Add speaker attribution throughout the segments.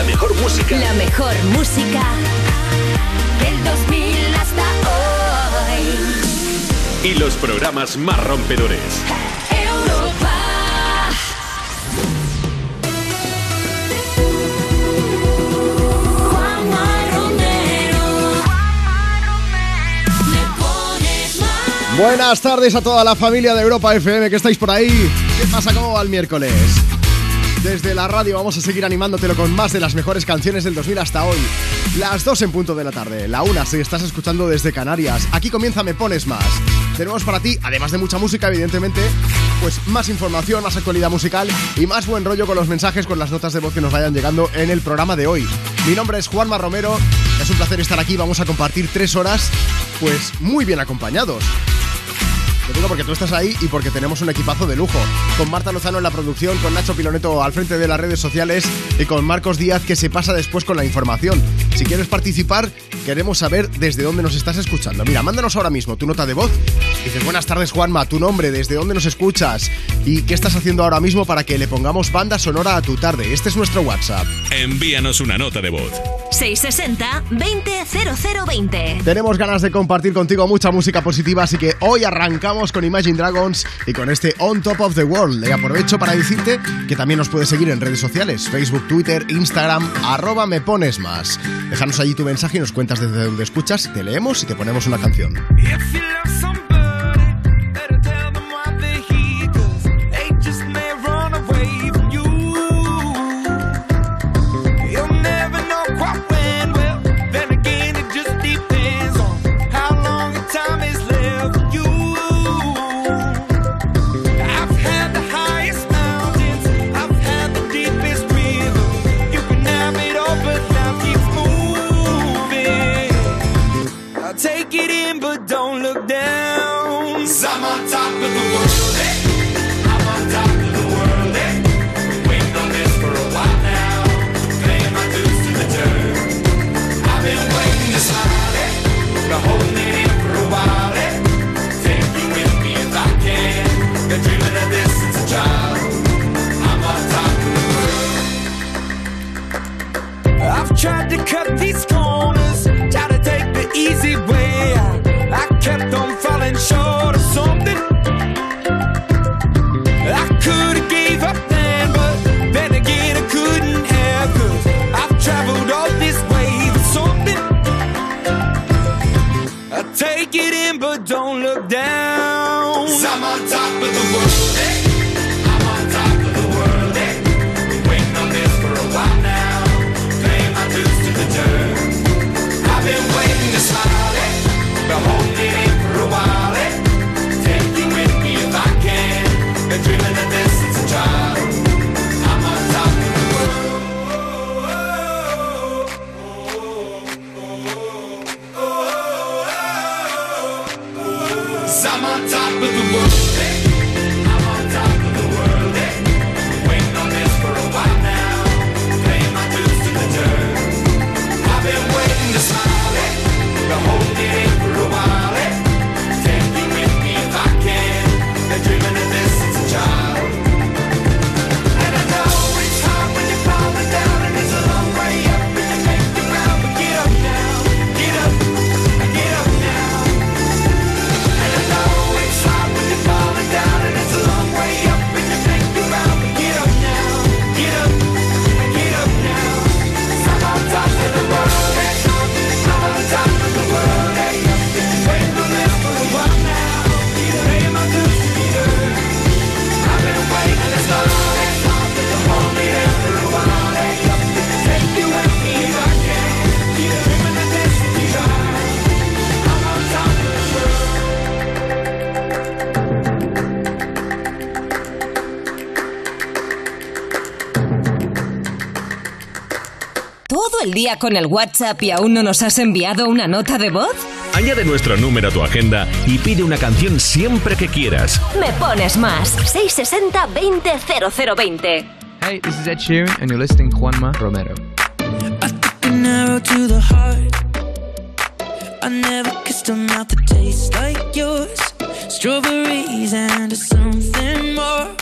Speaker 1: La mejor música.
Speaker 2: La mejor música del 2000 hasta hoy.
Speaker 1: Y los programas más rompedores.
Speaker 2: Europa. Juanma Romero. Me pones más.
Speaker 3: Buenas tardes a toda la familia de Europa FM que estáis por ahí. ¿Qué pasa? ¿Cómo va el miércoles? Desde la radio vamos a seguir animándotelo con más de las mejores canciones del 2000 hasta hoy. Las 2 en punto de la tarde, la 1 si estás escuchando desde Canarias. Aquí comienza Me Pones Más. Tenemos para ti, además de mucha música, evidentemente, pues más información, más actualidad musical y más buen rollo con los mensajes, con las notas de voz que nos vayan llegando en el programa de hoy. Mi nombre es Juanma Romero, es un placer estar aquí, vamos a compartir tres horas, pues muy bien acompañados. Lo digo porque tú estás ahí y porque tenemos un equipazo de lujo. Con Marta Lozano en la producción, con Nacho Piloneto al frente de las redes sociales y con Marcos Díaz que se pasa después con la información. Si quieres participar, queremos saber desde dónde nos estás escuchando. Mira, mándanos ahora mismo tu nota de voz. Dices, buenas tardes Juanma, tu nombre, desde dónde nos escuchas y qué estás haciendo ahora mismo para que le pongamos banda sonora a tu tarde. Este es nuestro WhatsApp.
Speaker 1: Envíanos una nota de voz.
Speaker 2: 660 200020.
Speaker 3: Tenemos ganas de compartir contigo mucha música positiva, así que hoy arrancamos con Imagine Dragons y con este On Top of the World. Y aprovecho para decirte que también nos puedes seguir en redes sociales, Facebook, Twitter, Instagram, arroba me pones más. Déjanos allí tu mensaje y nos cuentas desde dónde escuchas, te leemos y te ponemos una canción.
Speaker 4: If you love cut these
Speaker 2: ¿Todo el día con el WhatsApp y aún no nos has enviado una nota de voz?
Speaker 1: Añade nuestro número a tu agenda y pide una canción siempre que quieras.
Speaker 2: Me pones más. 660 200020.
Speaker 5: Hey, this is Ed Sheeran, and you're listening to Juanma Romero.
Speaker 4: an arrow to the heart. I never kissed a mouth that tastes like yours. Strawberries and something more.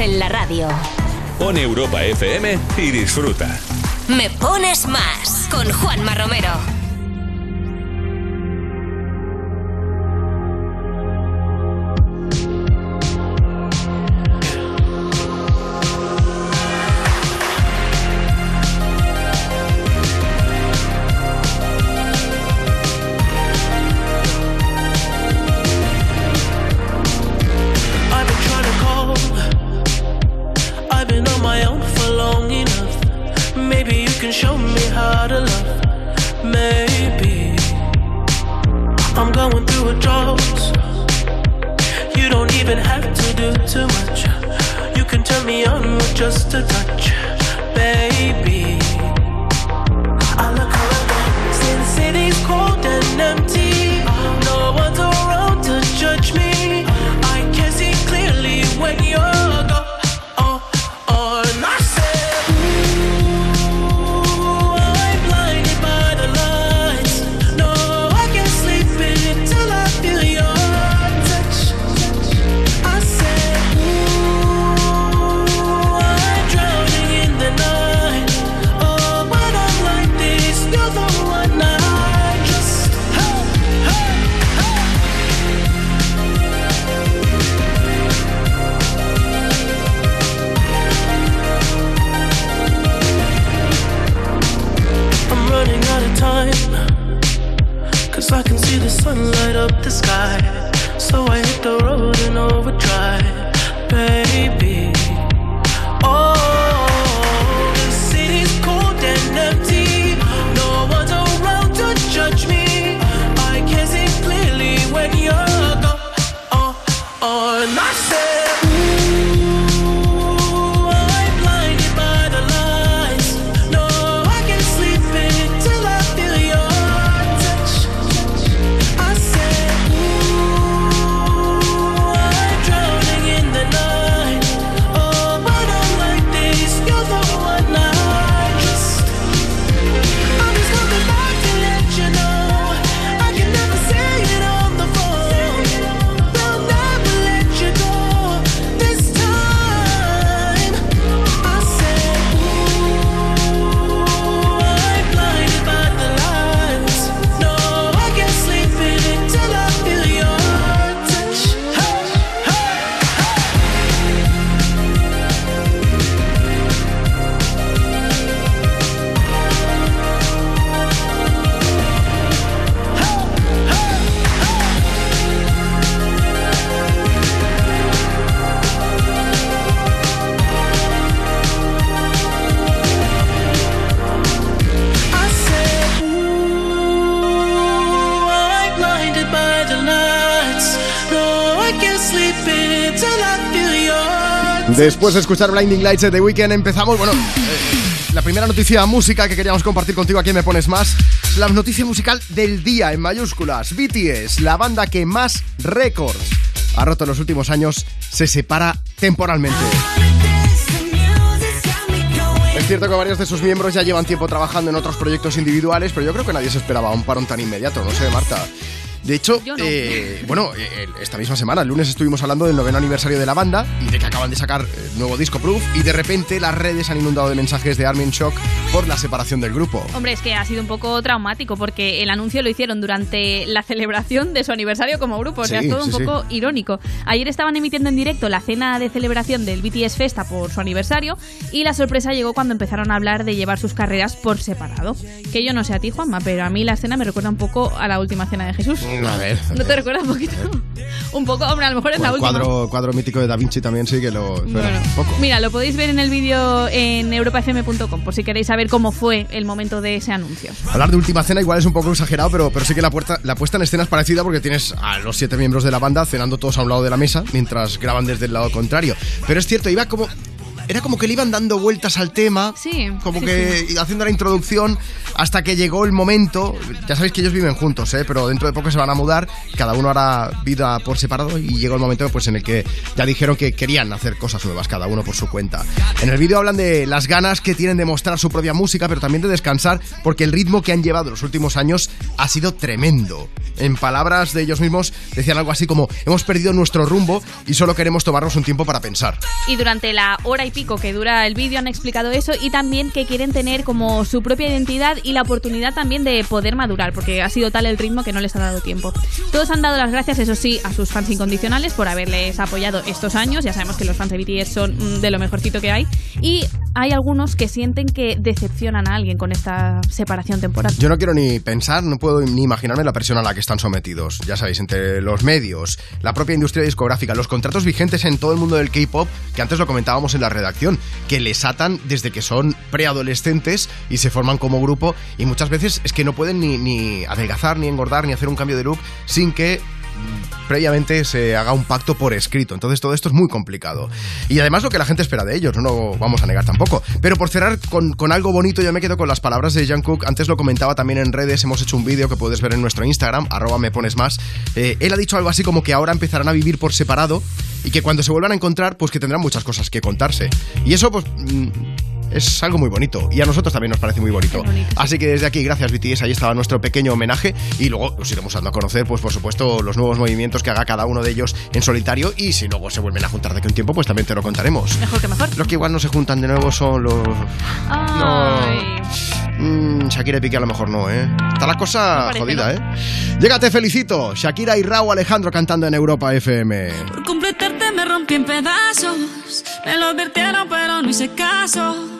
Speaker 6: en
Speaker 7: la radio.
Speaker 6: Pon Europa FM y disfruta.
Speaker 7: Me pones más con Juanma Romero.
Speaker 3: Después de escuchar Blinding Lights de The Weeknd empezamos, bueno, eh, la primera noticia música que queríamos compartir contigo aquí en Me Pones Más, es la noticia musical del día en mayúsculas. BTS, la banda que más récords ha roto en los últimos años, se separa temporalmente. Es cierto que varios de sus miembros ya llevan tiempo trabajando en otros proyectos individuales, pero yo creo que nadie se esperaba un parón tan inmediato, no sé, Marta. De hecho,
Speaker 8: no.
Speaker 3: eh, bueno, eh, esta misma semana, el lunes, estuvimos hablando del noveno aniversario de la banda y de que acaban de sacar nuevo disco Proof y de repente las redes han inundado de mensajes de Armin Shock por la separación del grupo.
Speaker 8: Hombre, es que ha sido un poco traumático porque el anuncio lo hicieron durante la celebración de su aniversario como grupo. O sea,
Speaker 3: Sí,
Speaker 8: es todo
Speaker 3: sí,
Speaker 8: un
Speaker 3: sí.
Speaker 8: poco irónico. Ayer estaban emitiendo en directo la cena de celebración del BTS Festa por su aniversario y la sorpresa llegó cuando empezaron a hablar de llevar sus carreras por separado. Que yo no sé a ti, Juanma, pero a mí la escena me recuerda un poco a la última cena de Jesús.
Speaker 3: A ver.
Speaker 8: ¿No te recuerda un poquito? Un poco, hombre, a lo mejor es la última.
Speaker 3: cuadro, cuadro mítico de Da Vinci también sí que lo... pero
Speaker 8: Bueno,
Speaker 3: un poco.
Speaker 8: mira, lo podéis ver en el vídeo en europafm.com por si queréis saber cómo fue el momento de ese anuncio.
Speaker 3: Hablar de última cena igual es un poco exagerado, pero, pero sí que la, puerta, la puesta en escena es parecida porque tienes a los siete miembros de la banda cenando todos a un lado de la mesa mientras graban desde el lado contrario. Pero es cierto, iba como... Era como que le iban dando vueltas al tema,
Speaker 8: Sí,
Speaker 3: como
Speaker 8: sí,
Speaker 3: que haciendo la introducción hasta que llegó el momento. Ya sabéis que ellos viven juntos, ¿eh? pero dentro de poco se van a mudar, cada uno hará vida por separado y llegó el momento pues, en el que ya dijeron que querían hacer cosas nuevas, cada uno por su cuenta. En el vídeo hablan de las ganas que tienen de mostrar su propia música, pero también de descansar, porque el ritmo que han llevado los últimos años ha sido tremendo. En palabras de ellos mismos, decían algo así como: Hemos perdido nuestro rumbo y solo queremos tomarnos un tiempo para pensar.
Speaker 8: Y durante la hora y pico que dura el vídeo han explicado eso y también que quieren tener como su propia identidad y la oportunidad también de poder madurar, porque ha sido tal el ritmo que no les ha dado tiempo. Todos han dado las gracias, eso sí, a sus fans incondicionales por haberles apoyado estos años. Ya sabemos que los fans de BTS son mm, de lo mejorcito que hay. Y hay algunos que sienten que decepcionan a alguien con esta separación temporal.
Speaker 3: Yo no quiero ni pensar, no puedo ni imaginarme la presión a la que están sometidos. Ya sabéis, entre los medios, la propia industria discográfica, los contratos vigentes en todo el mundo del K-pop, que antes lo comentábamos en la redacción, que les atan desde que son preadolescentes y se forman como grupo y muchas veces es que no pueden ni, adelgazar, ni engordar, ni hacer un cambio de look sin que previamente se haga un pacto por escrito. Entonces todo esto es muy complicado. Y además lo que la gente espera de ellos, no lo vamos a negar tampoco. Pero por cerrar con, algo bonito, yo me quedo con las palabras de Jungkook. Antes lo comentaba también en redes, hemos hecho un vídeo que puedes ver en nuestro Instagram, arroba me pones más. Eh, él ha dicho algo así como que ahora empezarán a vivir por separado y que cuando se vuelvan a encontrar, pues que tendrán muchas cosas que contarse. Y eso, pues... mm, es algo muy bonito y a nosotros también nos parece muy bonito. Así que desde aquí, gracias BTS, ahí estaba nuestro pequeño homenaje y luego os iremos dando a conocer, pues por supuesto, los nuevos movimientos que haga cada uno de ellos en solitario y si luego se vuelven a juntar de aquí a un tiempo, pues también te lo contaremos.
Speaker 8: Mejor que mejor.
Speaker 3: Los que igual no se juntan de nuevo son los...
Speaker 8: Ay.
Speaker 3: Mm, Shakira y Piqué a lo mejor no, ¿eh? Está la cosa
Speaker 8: parece,
Speaker 3: jodida, ¿eh? Llega, te felicito. Shakira y Raúl Alejandro cantando en Europa FM.
Speaker 9: Por completarte me rompí en pedazos. Me lo advirtieron, pero no hice caso.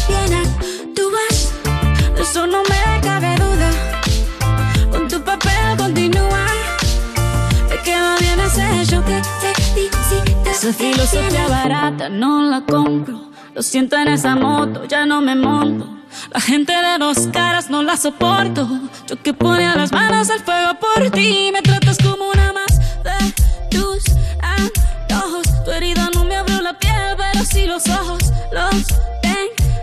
Speaker 9: De eso no me cabe duda. Con tu papel continúa. Te queda bien ese show. Te felicito. Esa filosofía barata no la compro. Lo siento en esa moto, ya no me monto. La gente de dos caras no la soporto. Yo que ponía las manos al fuego por ti. Me tratas como una más de tus antojos. Tu herida no me abrió la piel, pero sí los ojos. Los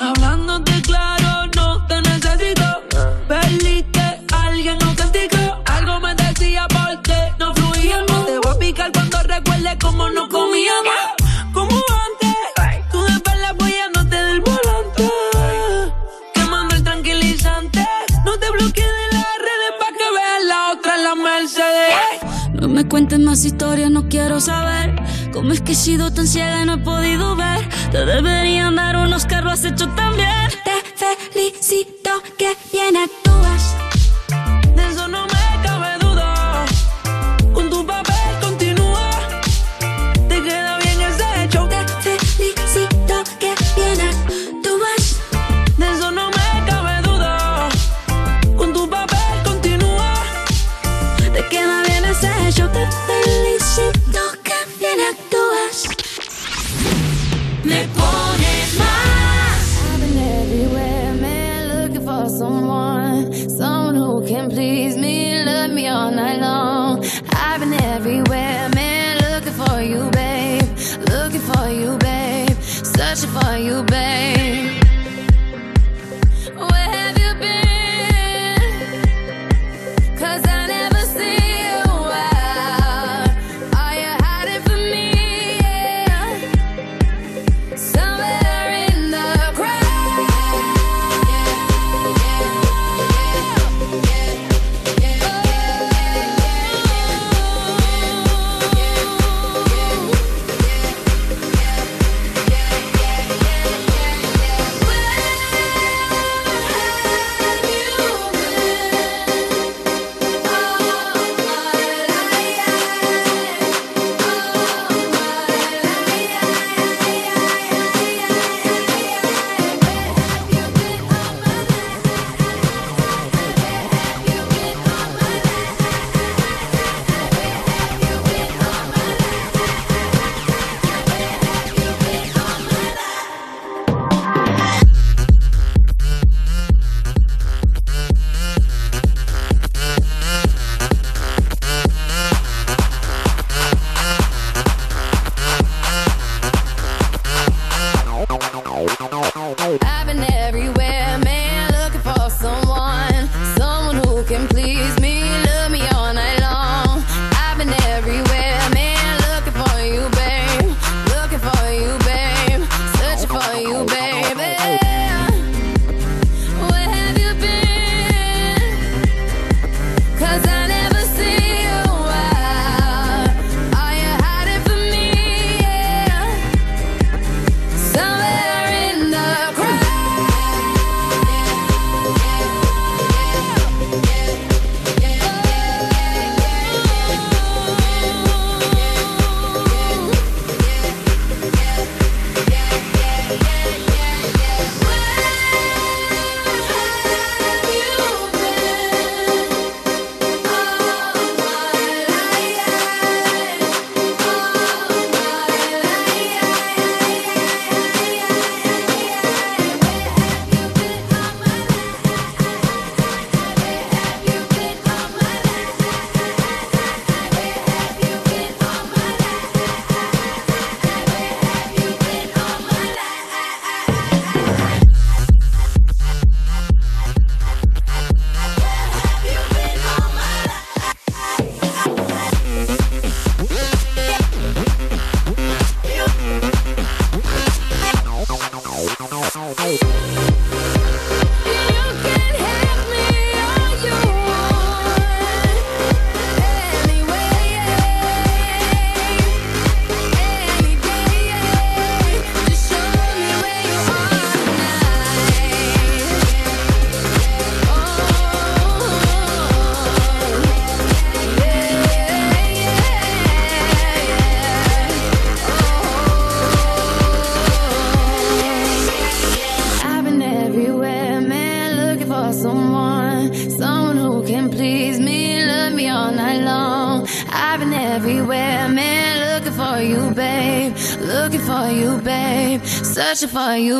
Speaker 9: Hablándote claro, no te necesito. Perdiste, alguien no castigó. Algo me decía porque no fluíamos. Te voy a picar cuando recuerde cómo no comíamos. No me cuentes más historias, no quiero saber cómo es que he sido tan ciega y no he podido ver. Te deberían dar unos Oscar, lo has hecho tan bien. Te felicito que bien actúas.
Speaker 10: For you, babe.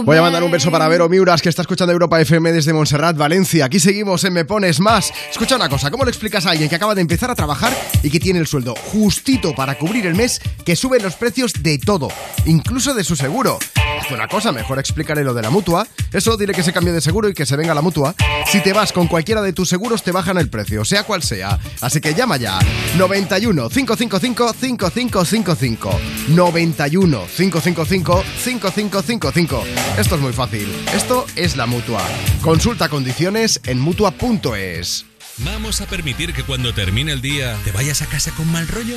Speaker 3: Voy a mandar un beso para Vero Miuras, que está escuchando Europa FM desde Montserrat, Valencia. Aquí seguimos en Me Pones Más. Escucha una cosa, ¿cómo le explicas a alguien que acaba de empezar a trabajar y que tiene el sueldo justito para cubrir el mes, que suben los precios de todo, incluso de su seguro? Haz una cosa, mejor explícale lo de la mutua. Eso, dile que se cambie de seguro y que se venga la mutua. Si te vas con cualquiera de tus seguros, te bajan el precio, sea cual sea. Así que llama ya. 91 555 5555. 91 555 5555. Esto es muy fácil. Esto es la mutua. Consulta condiciones en mutua.es.
Speaker 6: ¿Vamos a permitir que cuando termine el día te vayas a casa con mal rollo?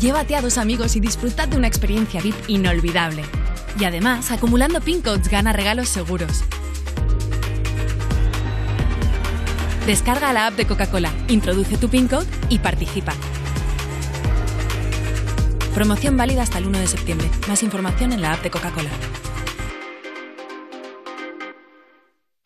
Speaker 11: Llévate a dos amigos y disfrutad de una experiencia VIP inolvidable. Y además, acumulando pin codes gana regalos seguros. Descarga la app de Coca-Cola, introduce tu pin code y participa. Promoción válida hasta el 1 de septiembre. Más información en la app de Coca-Cola.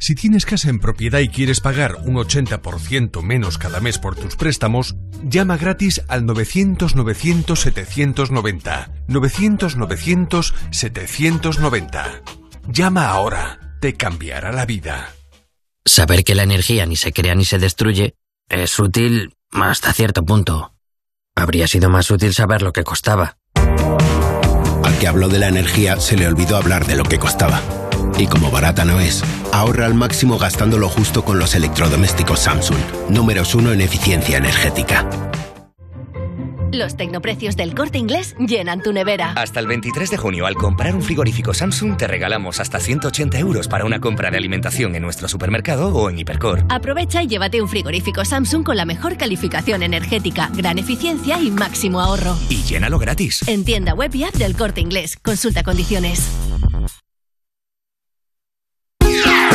Speaker 12: Si tienes casa en propiedad y quieres pagar un 80% menos cada mes por tus préstamos, llama gratis al 900-900-790. 900-900-790. Llama ahora. Te cambiará la vida.
Speaker 13: Saber que la energía ni se crea ni se destruye es útil hasta cierto punto. Habría sido más útil saber lo que costaba.
Speaker 14: Al que habló de la energía se le olvidó hablar de lo que costaba. Y como barata no es, ahorra al máximo gastando lo justo con los electrodomésticos Samsung, números uno en eficiencia energética.
Speaker 15: Los tecnoprecios del corte inglés llenan tu nevera.
Speaker 16: Hasta el 23 de junio, al comprar un frigorífico Samsung, te regalamos hasta 180 euros para una compra de alimentación en nuestro supermercado o en Hipercor.
Speaker 15: Aprovecha y llévate un frigorífico Samsung con la mejor calificación energética, gran eficiencia y máximo ahorro.
Speaker 16: Y llénalo gratis.
Speaker 15: En tienda web y app del corte inglés. Consulta condiciones.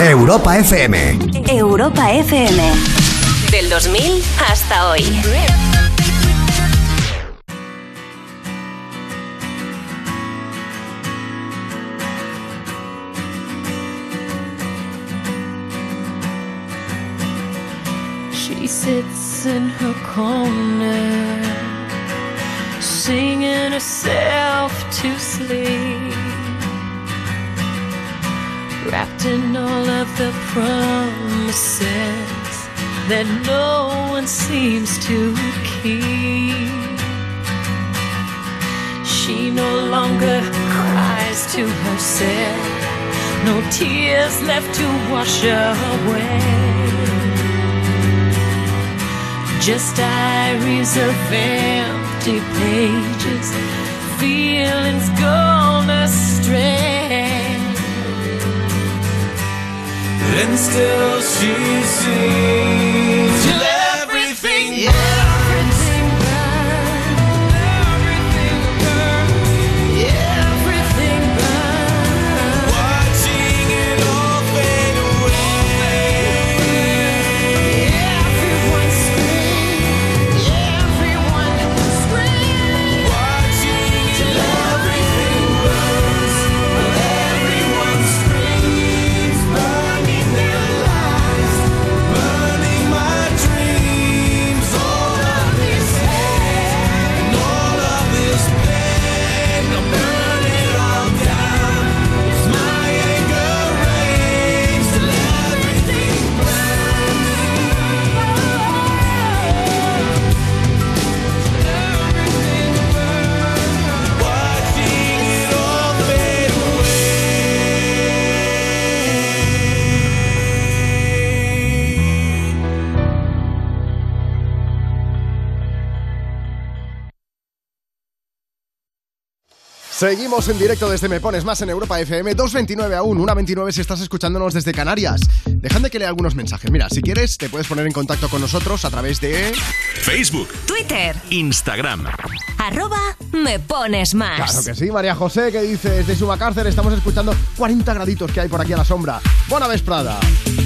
Speaker 17: Europa FM.
Speaker 2: Europa FM. Del 2000 hasta hoy.
Speaker 18: She sits in her corner, singing herself to sleep, wrapped in all of the promises that no one seems to keep. She no longer cries to herself, no tears left to wash her away. Just diaries of empty pages, feelings gone astray.
Speaker 19: And still she sings
Speaker 3: Seguimos en directo desde Me Pones Más en Europa FM, 2.29 aún, 1.29 si estás escuchándonos desde Canarias. Dejadme que lea algunos mensajes. Mira, si quieres, te puedes poner en contacto con nosotros a través de...
Speaker 1: Facebook,
Speaker 2: Twitter,
Speaker 1: Instagram.
Speaker 2: Arroba me pones más.
Speaker 3: Claro que sí, María José, que dice, desde Subacárcer estamos escuchando 40 graditos que hay por aquí a la sombra. Buena vez, Prada.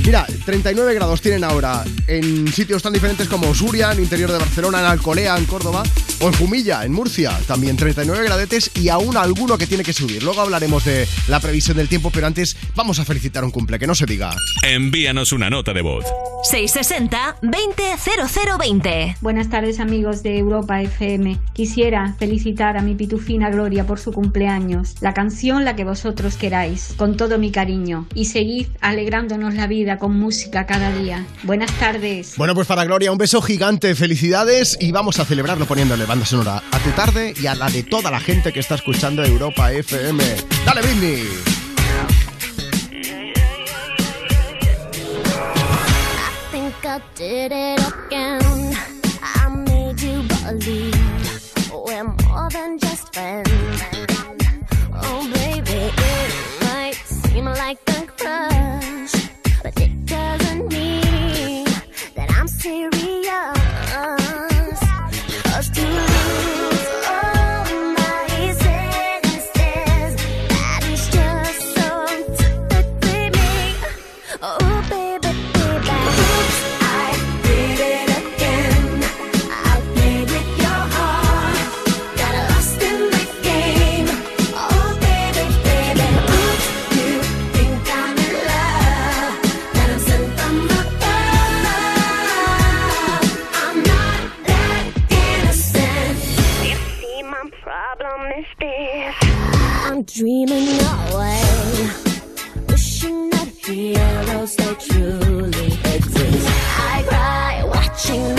Speaker 3: Mira, 39 grados tienen ahora en sitios tan diferentes como Suria, en interior de Barcelona, en Alcolea, en Córdoba, o en Jumilla, en Murcia, también 39 gradetes y aún alguno que tiene que subir. Luego hablaremos de la previsión del tiempo, pero antes vamos a felicitar un cumple, que no se diga.
Speaker 1: Envíanos una nota de voz.
Speaker 2: 660-200020.
Speaker 20: Buenas tardes amigos de Europa FM. Quisiera felicitar a mi pitufina Gloria por su cumpleaños. La canción la que vosotros queráis, con todo mi cariño. Y seguid alegrándonos la vida con música cada día. Buenas tardes.
Speaker 3: Bueno, pues para Gloria, un beso gigante, felicidades y vamos a celebrarlo poniéndole banda sonora a tu tarde y a la de toda la gente que está escuchando Europa FM. ¡Dale, Britney!
Speaker 21: think I did it again. I made you believe we're more friends. Oh, baby, it might seem like a crush, but it doesn't mean that I'm serious. Dreaming away wishing that heroes they truly exist. I cry watching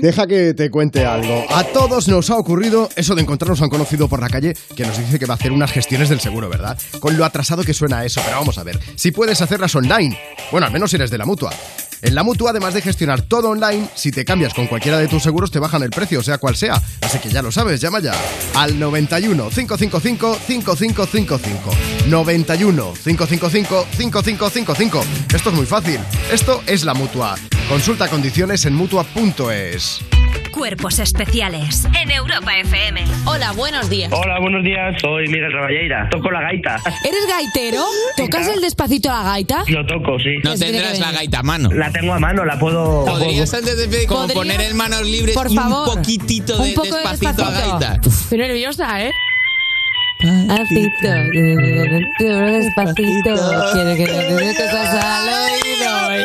Speaker 3: Deja que te cuente algo. A todos nos ha ocurrido eso de encontrarnos a un conocido por la calle que nos dice que va a hacer unas gestiones del seguro, ¿verdad? Con lo atrasado que suena eso, pero vamos a ver. Si puedes hacerlas online, bueno, al menos si eres de la mutua. En la mutua, además de gestionar todo online, si te cambias con cualquiera de tus seguros, te bajan el precio, sea cual sea. Así que ya lo sabes, llama ya al 91 555 5555. 91 555 5555. Esto es muy fácil. Esto es la mutua. Consulta condiciones en mutua.es.
Speaker 2: Cuerpos especiales en Europa FM.
Speaker 22: Hola, buenos días.
Speaker 23: Hola, buenos días. Soy Miguel Raballeira. Toco la gaita.
Speaker 22: ¿Eres gaitero? ¿Tocas el despacito la gaita?
Speaker 23: Lo toco, sí.
Speaker 22: No tendrás la
Speaker 23: gaita a mano. La tengo a mano, la puedo.
Speaker 24: Podrías antes de como
Speaker 22: ¿Podría?
Speaker 24: poner en manos libres
Speaker 22: Por
Speaker 24: y
Speaker 22: favor.
Speaker 24: un poquitito de
Speaker 22: Un poco de
Speaker 24: despacito, a
Speaker 22: despacito.
Speaker 24: gaita.
Speaker 22: Estoy nerviosa, ¿eh? Despacito, despacito, quiero que te dé cosas al oído.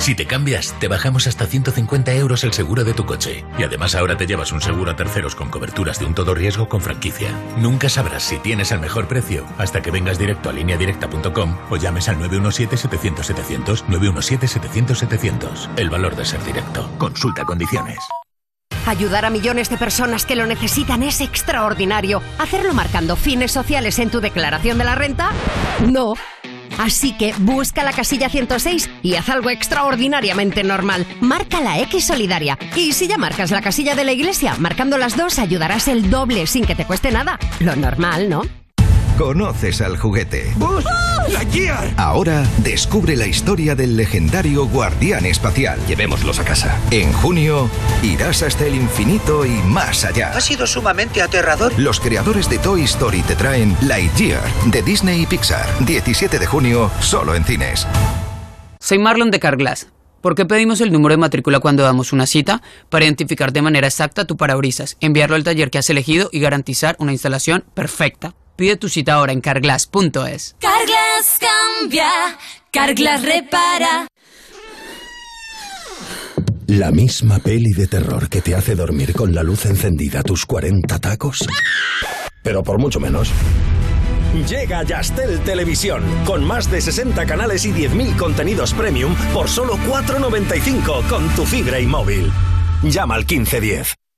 Speaker 25: Si te cambias, te bajamos hasta 150 euros el seguro de tu coche. Y además ahora te llevas un seguro a terceros con coberturas de un todo riesgo con franquicia. Nunca sabrás si tienes el mejor precio hasta que vengas directo a lineadirecta.com o llames al 917-700-700, 917-700-700. El valor de ser directo. Consulta condiciones.
Speaker 26: Ayudar a millones de personas que lo necesitan es extraordinario. ¿Hacerlo marcando fines sociales en tu declaración de la renta? No. Así que busca la casilla 106 y haz algo extraordinariamente normal. Marca la X solidaria. Y si ya marcas la casilla de la iglesia, marcando las dos ayudarás el doble sin que te cueste nada. Lo normal, ¿no?
Speaker 14: Conoces al juguete.
Speaker 4: ¡Bus! ¡Lightyear!
Speaker 14: Ahora descubre la historia del legendario guardián espacial. Llevémoslos a casa. En junio irás hasta el infinito y más allá.
Speaker 27: Ha sido sumamente aterrador.
Speaker 14: Los creadores de Toy Story te traen Lightyear de Disney y Pixar. 17 de junio, solo en cines.
Speaker 28: Soy Marlon de Carglass. ¿Por qué pedimos el número de matrícula cuando damos una cita? Para identificar de manera exacta tu parabrisas, enviarlo al taller que has elegido y garantizar una instalación perfecta. Pide tu cita ahora en carglass.es.
Speaker 29: Carglass cambia, Carglass repara.
Speaker 30: La misma peli de terror que te hace dormir con la luz encendida tus 40 tacos. Pero por mucho menos.
Speaker 31: Llega Yastel Televisión, con más de 60 canales y 10.000 contenidos premium por solo 4,95 con tu fibra y móvil. Llama al 1510.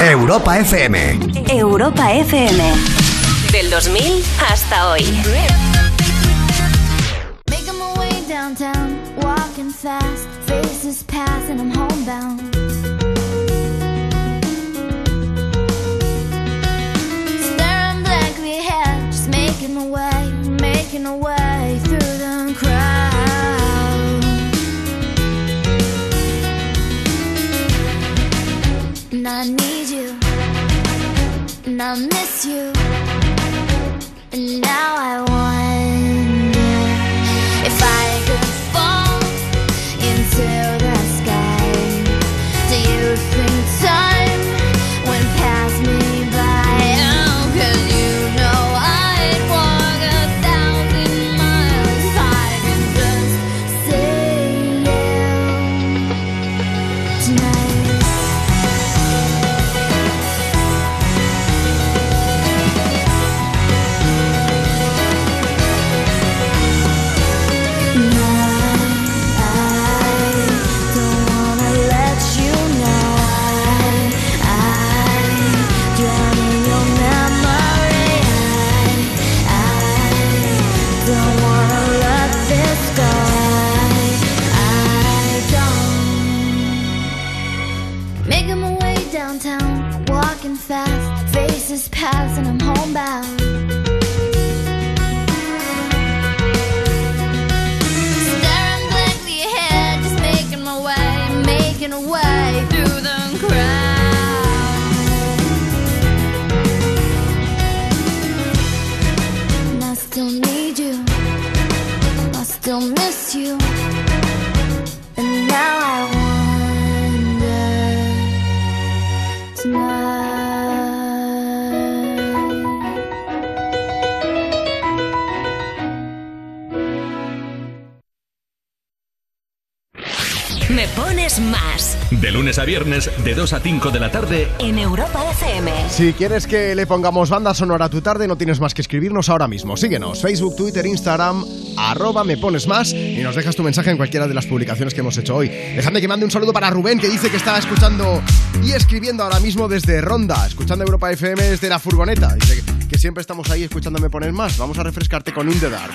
Speaker 30: Europa FM.
Speaker 2: Europa FM. Del 2000 hasta hoy.
Speaker 32: Making my way downtown, walking fast, faces pass and I'm homebound. Staring blankly ahead, just making my way, making my way through the crowd. And I need I miss you, and now I
Speaker 2: más.
Speaker 6: De lunes a viernes, de 2 a 5 de la tarde,
Speaker 2: en Europa FM.
Speaker 29: Si quieres que le pongamos banda sonora a tu tarde, no tienes más que escribirnos ahora mismo. Síguenos, Facebook, Twitter, Instagram, arroba me pones más y nos dejas tu mensaje en cualquiera de las publicaciones que hemos hecho hoy. Déjame que mande un saludo para Rubén, que dice que está escuchando y escribiendo ahora mismo desde Ronda, escuchando Europa FM desde la furgoneta. Dice que, siempre estamos ahí escuchando Me pones más. Vamos a refrescarte con In The Dark.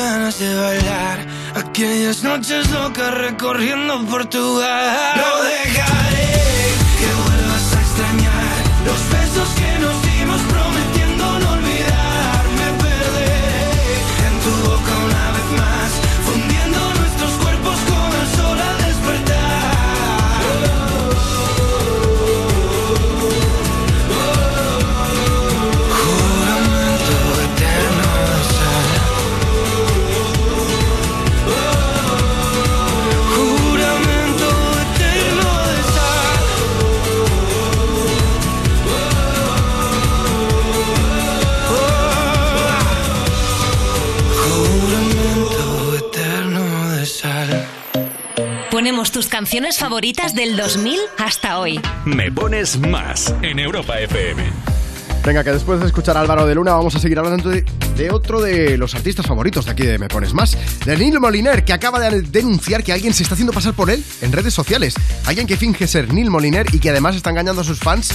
Speaker 33: ganas de bailar aquellas noches locas recorriendo Portugal. No dejaré Tus
Speaker 2: canciones favoritas del 2000 hasta hoy.
Speaker 6: Me pones más en Europa FM.
Speaker 3: Venga, que después de escuchar a Álvaro de Luna vamos a seguir hablando de, de otro de los artistas favoritos de aquí de Me Pones Más, de Neil Moliner, que acaba de denunciar que alguien se está haciendo pasar por él en redes sociales. Alguien que finge ser Neil Moliner y que además está engañando a sus fans,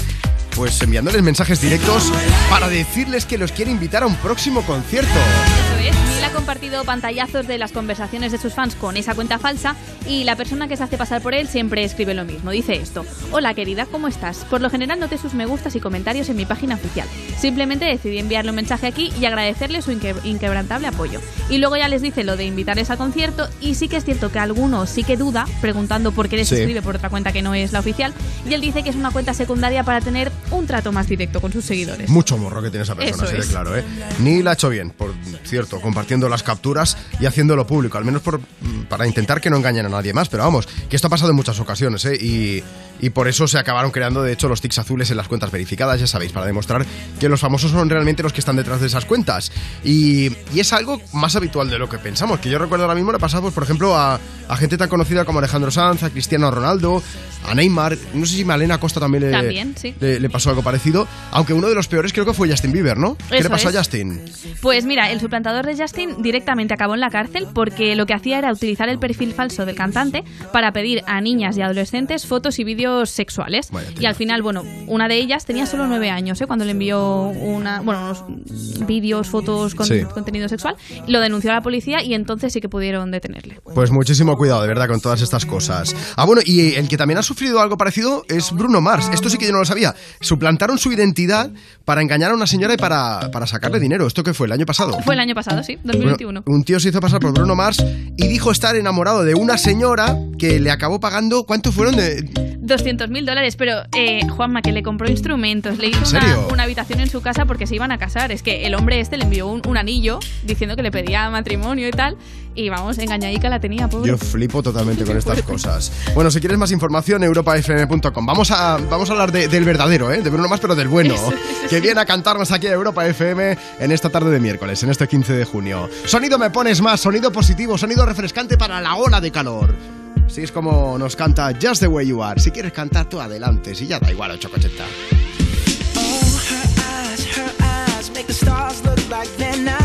Speaker 3: pues enviándoles mensajes directos para decirles que los quiere invitar a un próximo concierto.
Speaker 8: Compartido pantallazos de las conversaciones de sus fans con esa cuenta falsa y la persona que se hace pasar por él siempre escribe lo mismo. Dice esto: Hola querida, ¿cómo estás? Por lo general noté sus me gustas y comentarios en mi página oficial. Simplemente decidí enviarle un mensaje aquí y agradecerle su inque- inquebrantable apoyo. Y luego ya les dice lo de invitarles a concierto y sí que es cierto que alguno sí que duda preguntando por qué les
Speaker 3: Sí.
Speaker 8: escribe por otra cuenta que no es la oficial y él dice que es una cuenta secundaria para tener un trato más directo con sus seguidores.
Speaker 3: Mucho morro que tiene esa persona, de
Speaker 8: es.
Speaker 3: claro, ¿eh? Neil ha hecho bien, por cierto, compartiendo las capturas y haciéndolo público, al menos por, para intentar que no engañen a nadie más. Pero vamos, que esto ha pasado en muchas ocasiones, ¿eh? Y, y por eso se acabaron creando, de hecho, los tics azules en las cuentas verificadas, ya sabéis, para demostrar que los famosos son realmente los que están detrás de esas cuentas. Y, y es algo más habitual de lo que pensamos, que yo recuerdo ahora mismo le ha pasado, pues, por ejemplo, a, a gente tan conocida como Alejandro Sanz, a Cristiano Ronaldo, a Neymar, no sé si Malena Costa también le,
Speaker 8: También, sí.
Speaker 3: le, le pasó algo parecido, aunque uno de los peores creo que fue Justin Bieber, ¿no? ¿Qué le pasó
Speaker 8: es.
Speaker 3: a Justin?
Speaker 8: Pues mira, el suplantador de Justin directamente acabó en la cárcel porque lo que hacía era utilizar el perfil falso del cantante para pedir a niñas y adolescentes fotos y vídeos sexuales. Y al final, bueno, una de ellas tenía solo nueve años ¿eh? cuando le envió una, bueno, unos vídeos, fotos con
Speaker 3: Sí.
Speaker 8: contenido sexual. Lo denunció a la policía y entonces sí que pudieron detenerle.
Speaker 3: Pues muchísimo cuidado, de verdad, con todas estas cosas. Ah, bueno, y el que también ha sufrido algo parecido es Bruno Mars. Esto sí que yo no lo sabía. Suplantaron su identidad para engañar a una señora y para, para sacarle dinero. ¿Esto qué fue? ¿El año pasado?
Speaker 8: Fue el año pasado, sí, 2021.
Speaker 3: Bueno, un tío se hizo pasar por Bruno Mars y dijo estar enamorado de una señora que le acabó pagando. ¿Cuánto fueron? De...
Speaker 8: 200 mil dólares, pero eh, Juanma que le compró instrumentos, le hizo
Speaker 3: ¿En
Speaker 8: una, una habitación en su casa porque se iban a casar. Es que el hombre este le envió un, un anillo diciendo que le pedía matrimonio y tal. Y vamos, engañadica la tenía, pobre.
Speaker 3: Yo flipo totalmente con estas cosas. Bueno, si quieres más información, europafm.com. Vamos a, vamos a hablar de- del verdadero, ¿eh? De Bruno Mars, pero del bueno.
Speaker 8: Eso, eso
Speaker 3: que viene a cantarnos aquí a Europa FM en esta tarde de miércoles, en este 15 de junio. Sonido me pones más, sonido positivo, sonido refrescante para la ola de calor. Así es como nos canta Just the Way You Are. Si quieres cantar, tú adelante. Si ya da igual, 880.
Speaker 34: eyes, her eyes make the stars look like they're not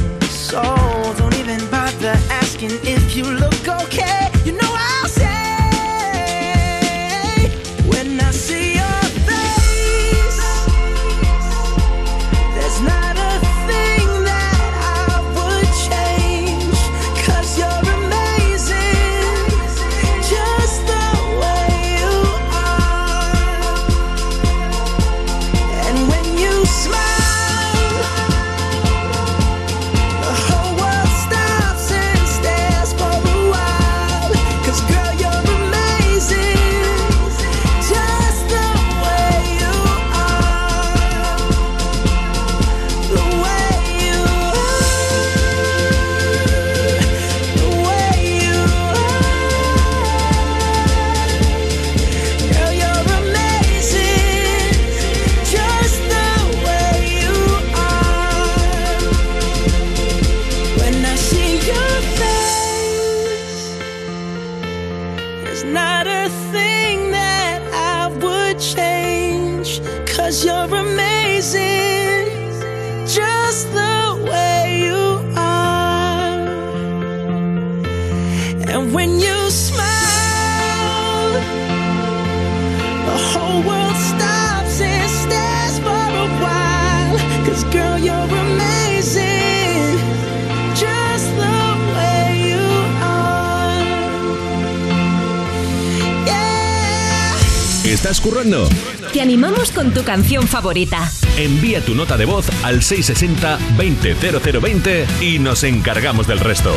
Speaker 2: Te animamos con tu canción favorita.
Speaker 6: Envía tu nota de voz al 660-200020 y nos encargamos del resto.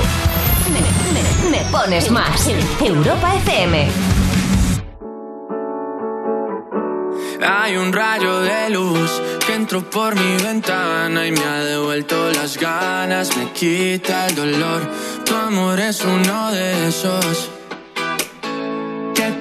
Speaker 2: Me pones más. Europa FM.
Speaker 19: Hay un rayo de luz que entró por mi ventana y me ha devuelto las ganas, me quita el dolor. Tu amor es uno de esos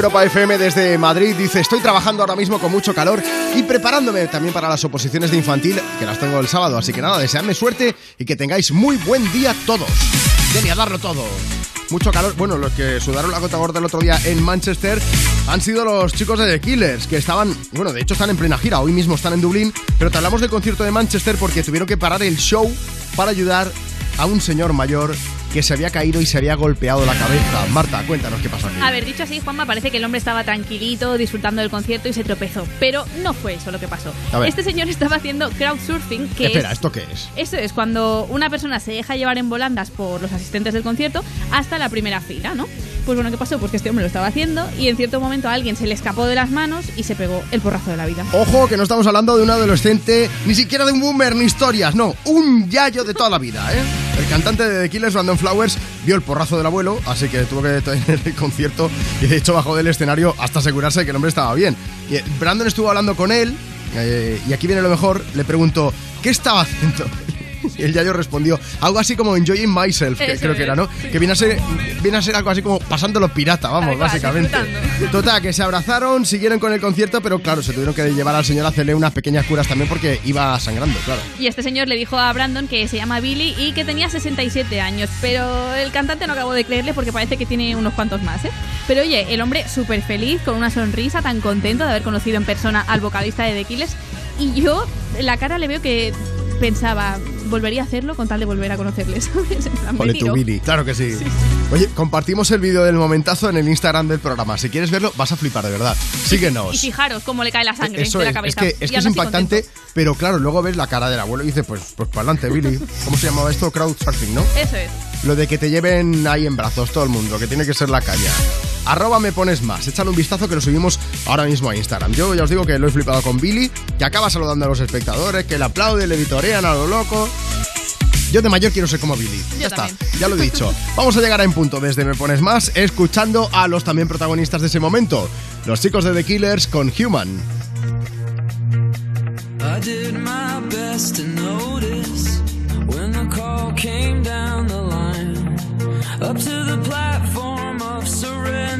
Speaker 3: Europa FM desde Madrid. Dice, estoy trabajando ahora mismo con mucho calor y preparándome también para las oposiciones de infantil, que las tengo el sábado. Así que nada, deseadme suerte y que tengáis muy buen día todos. A darlo todo. Mucho calor. Bueno, los que sudaron la gota gorda el otro día en Manchester han sido los chicos de The Killers, que estaban, bueno, de hecho están en plena gira. Hoy mismo están en Dublín. Pero te hablamos del concierto de Manchester porque tuvieron que parar el show para ayudar a un señor mayor que se había caído y se había golpeado la cabeza. Marta, cuéntanos qué pasó aquí.
Speaker 8: A ver, dicho así, Juanma, parece que el hombre estaba tranquilito, disfrutando del concierto y se tropezó. Pero no fue eso lo que pasó. Este señor estaba haciendo crowdsurfing, que
Speaker 3: Espera,
Speaker 8: es...
Speaker 3: ¿esto qué es?
Speaker 8: Eso es cuando una persona se deja llevar en volandas por los asistentes del concierto hasta la primera fila, ¿no? Pues bueno, ¿qué pasó? Pues que este hombre lo estaba haciendo y en cierto momento a alguien se le escapó de las manos y se pegó el porrazo de la vida.
Speaker 3: Ojo, que no estamos hablando de un adolescente, ni siquiera de un boomer ni historias, no, un yayo de toda la vida, ¿eh? El cantante de The Killers, Brandon Flowers, vio el porrazo del abuelo, así que tuvo que tener el concierto y de hecho bajó del escenario hasta asegurarse que el hombre estaba bien. Eh, Brandon estuvo hablando con él eh, y aquí viene lo mejor, le preguntó, ¿qué estaba haciendo? Y el yayo respondió algo así como enjoying myself, que
Speaker 8: Eso
Speaker 3: creo que era, ¿no? Que viene a ser viene a ser algo así como pasando los pirata, vamos,
Speaker 8: cual,
Speaker 3: básicamente. Total, que se abrazaron, siguieron con el concierto, pero claro, se tuvieron que llevar al señor a hacerle unas pequeñas curas también porque iba sangrando, claro.
Speaker 8: Y este señor le dijo a Brandon que se llama Billy y que tenía 67 años, pero el cantante no acabó de creerle porque parece que tiene unos cuantos más, ¿eh? Pero oye, el hombre súper feliz, con una sonrisa, tan contento de haber conocido en persona al vocalista de The Killers, y yo la cara le veo que pensaba, volvería a hacerlo con tal de volver a conocerles, ¿sabes? En plan, me
Speaker 3: Ole tu
Speaker 8: tiro.
Speaker 3: Billy, claro que sí. Oye, compartimos el vídeo del momentazo en el Instagram del programa. Si quieres verlo, vas a flipar de verdad. Síguenos.
Speaker 8: Y fijaros cómo le cae la sangre
Speaker 3: Eso
Speaker 8: de la
Speaker 3: es
Speaker 8: cabeza.
Speaker 3: que, es,
Speaker 8: Y
Speaker 3: que es impactante, pero claro, luego ves la cara del abuelo y dices, pues, pues para adelante, Billy. ¿Cómo se llamaba esto? Crowdsurfing, ¿no?
Speaker 8: Eso es.
Speaker 3: Lo de que te lleven ahí en brazos todo el mundo, que tiene que ser la caña. Arroba me pones más, échale un vistazo que lo subimos ahora mismo a Instagram. Yo ya os digo que lo he flipado con Billy, que acaba saludando a los espectadores, que le aplauden, le vitorean a lo loco. Yo de mayor quiero ser como Billy. Ya está, ya lo he dicho. Vamos a llegar a en punto desde Me Pones Más, escuchando a los también protagonistas de ese momento, los chicos de The Killers con Human.
Speaker 19: I did my best to notice when the call came down the line. Up to the platform of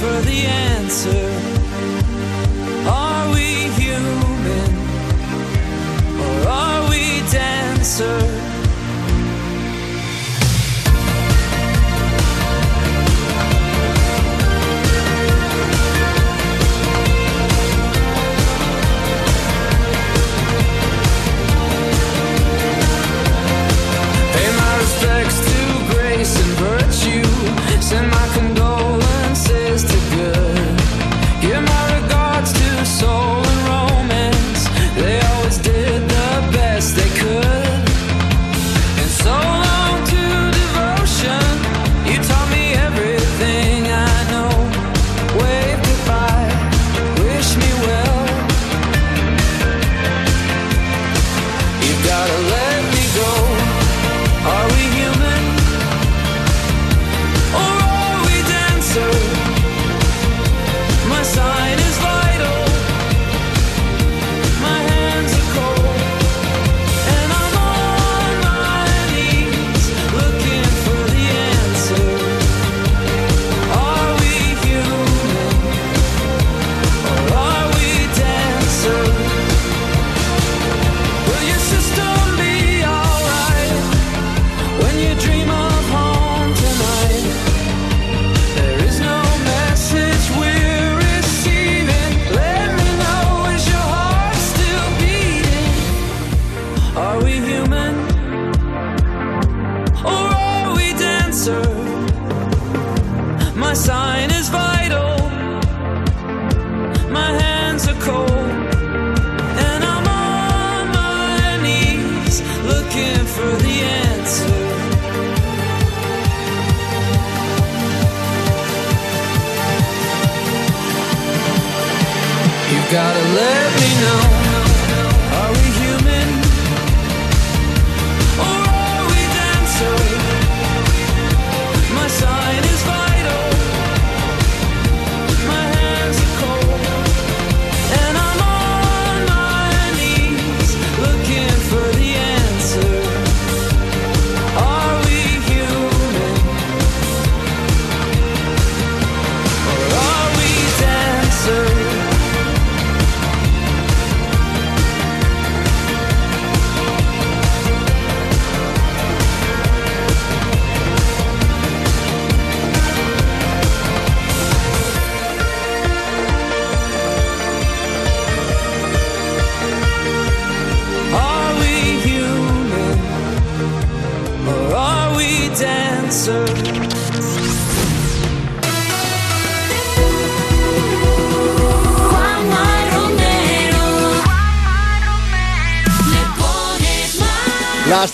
Speaker 19: For the answer. Are we human? Or are we?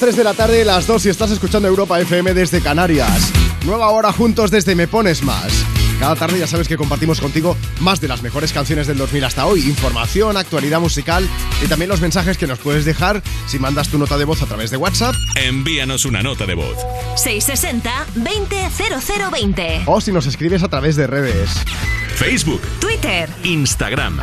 Speaker 3: 3 de la tarde, las 2 si estás escuchando Europa FM desde Canarias. Nueva hora juntos desde Me Pones Más. Cada tarde ya sabes que compartimos contigo más de las mejores canciones del 2000 hasta hoy, información, actualidad musical y también los mensajes que nos puedes dejar si mandas tu nota de voz a través de WhatsApp
Speaker 6: Envíanos una nota de voz.
Speaker 2: 660-200020.
Speaker 3: o si nos escribes a través de redes.
Speaker 6: Facebook,
Speaker 2: Twitter.
Speaker 6: Instagram.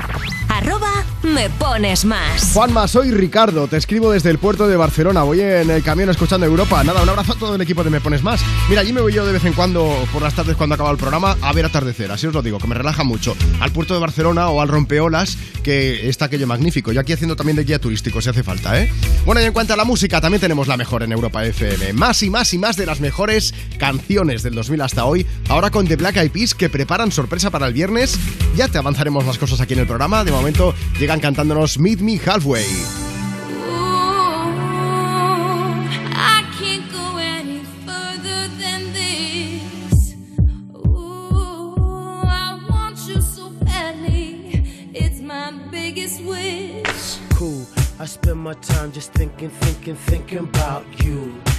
Speaker 2: Arroba me pones más.
Speaker 3: Juanma, soy Ricardo, te escribo desde el puerto de Barcelona, voy en el camión escuchando Europa. Nada, un abrazo a todo el equipo de Me Pones Más. Mira, allí me voy yo de vez en cuando, por las tardes cuando acaba el programa, a ver atardecer, así os lo digo, que me relaja mucho. Al puerto de Barcelona o al Rompeolas, que está aquello magnífico. Yo aquí haciendo también de guía turístico, si hace falta, ¿eh? Bueno, y en cuanto a la música, también tenemos la mejor en Europa FM. Más y más y más de las mejores canciones del 2000 hasta hoy. Ahora con The Black Eyed Peas, que preparan sorpresa para el viernes. Ya te avanzaremos más cosas aquí en el programa. De momento llegan cantándonos Meet Me Halfway.
Speaker 29: I can't go any further than this. Ooh, I want you so badly. It's my biggest wish.
Speaker 35: cool. I spend my time just thinking, thinking, thinking about you.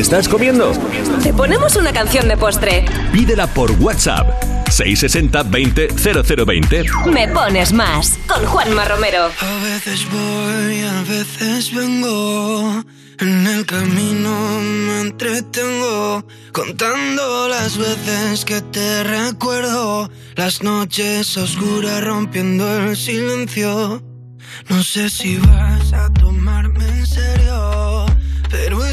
Speaker 6: ¿Estás comiendo?
Speaker 2: Te ponemos una canción de postre.
Speaker 6: Pídela por WhatsApp. 660 20 0020.
Speaker 2: Me pones más. Con Juanma Romero.
Speaker 36: A veces voy, a veces vengo. En el camino me entretengo. Contando las veces que te recuerdo. Las noches oscuras rompiendo el silencio. No sé si vas a tomarme en serio.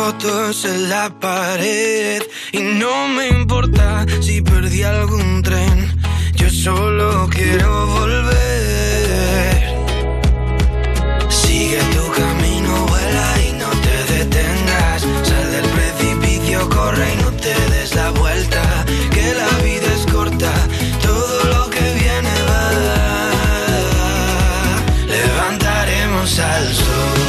Speaker 36: fotos en la pared y no me importa si perdí algún tren. Yo solo quiero volver. Sigue tu camino, vuela y no te detengas. Sal del precipicio, corre y no te des la vuelta. Que la vida es corta, todo lo que viene va. Levantaremos al sol.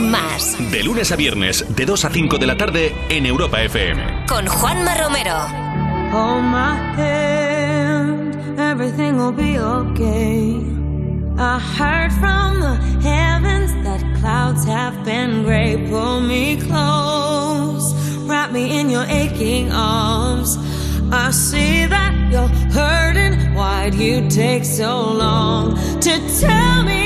Speaker 2: Más.
Speaker 6: De lunes a viernes, de 2 a 5 de la tarde en Europa FM.
Speaker 2: Con Juanma Romero.
Speaker 19: Hold my hand, everything will be okay. I heard from the heavens that clouds have been gray. Pull me close, wrap me in your aching arms. I see that you're hurting. Why'd you take so long to tell me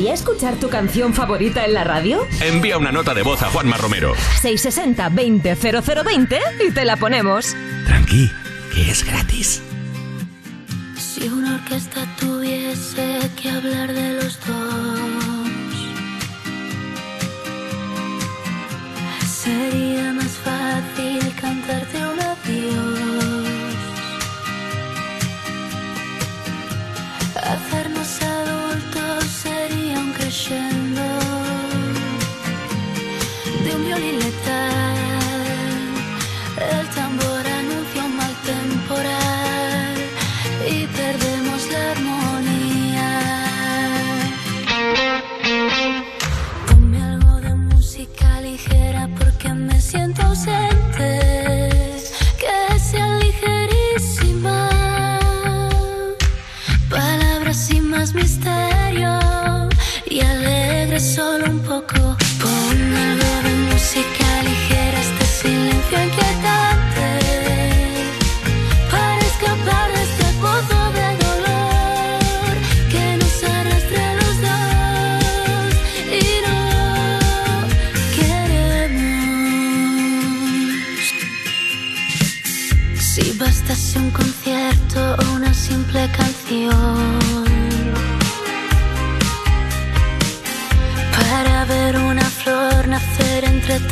Speaker 2: gustaría escuchar tu canción favorita en la radio?
Speaker 6: Envía una nota de voz a Juanma Romero.
Speaker 2: 660-200020 y te la ponemos.
Speaker 6: Tranqui, que es gratis.
Speaker 37: Si una orquesta tuviese que hablar de los dos, sería más fácil cantarte un adiós. Crescendo de un violín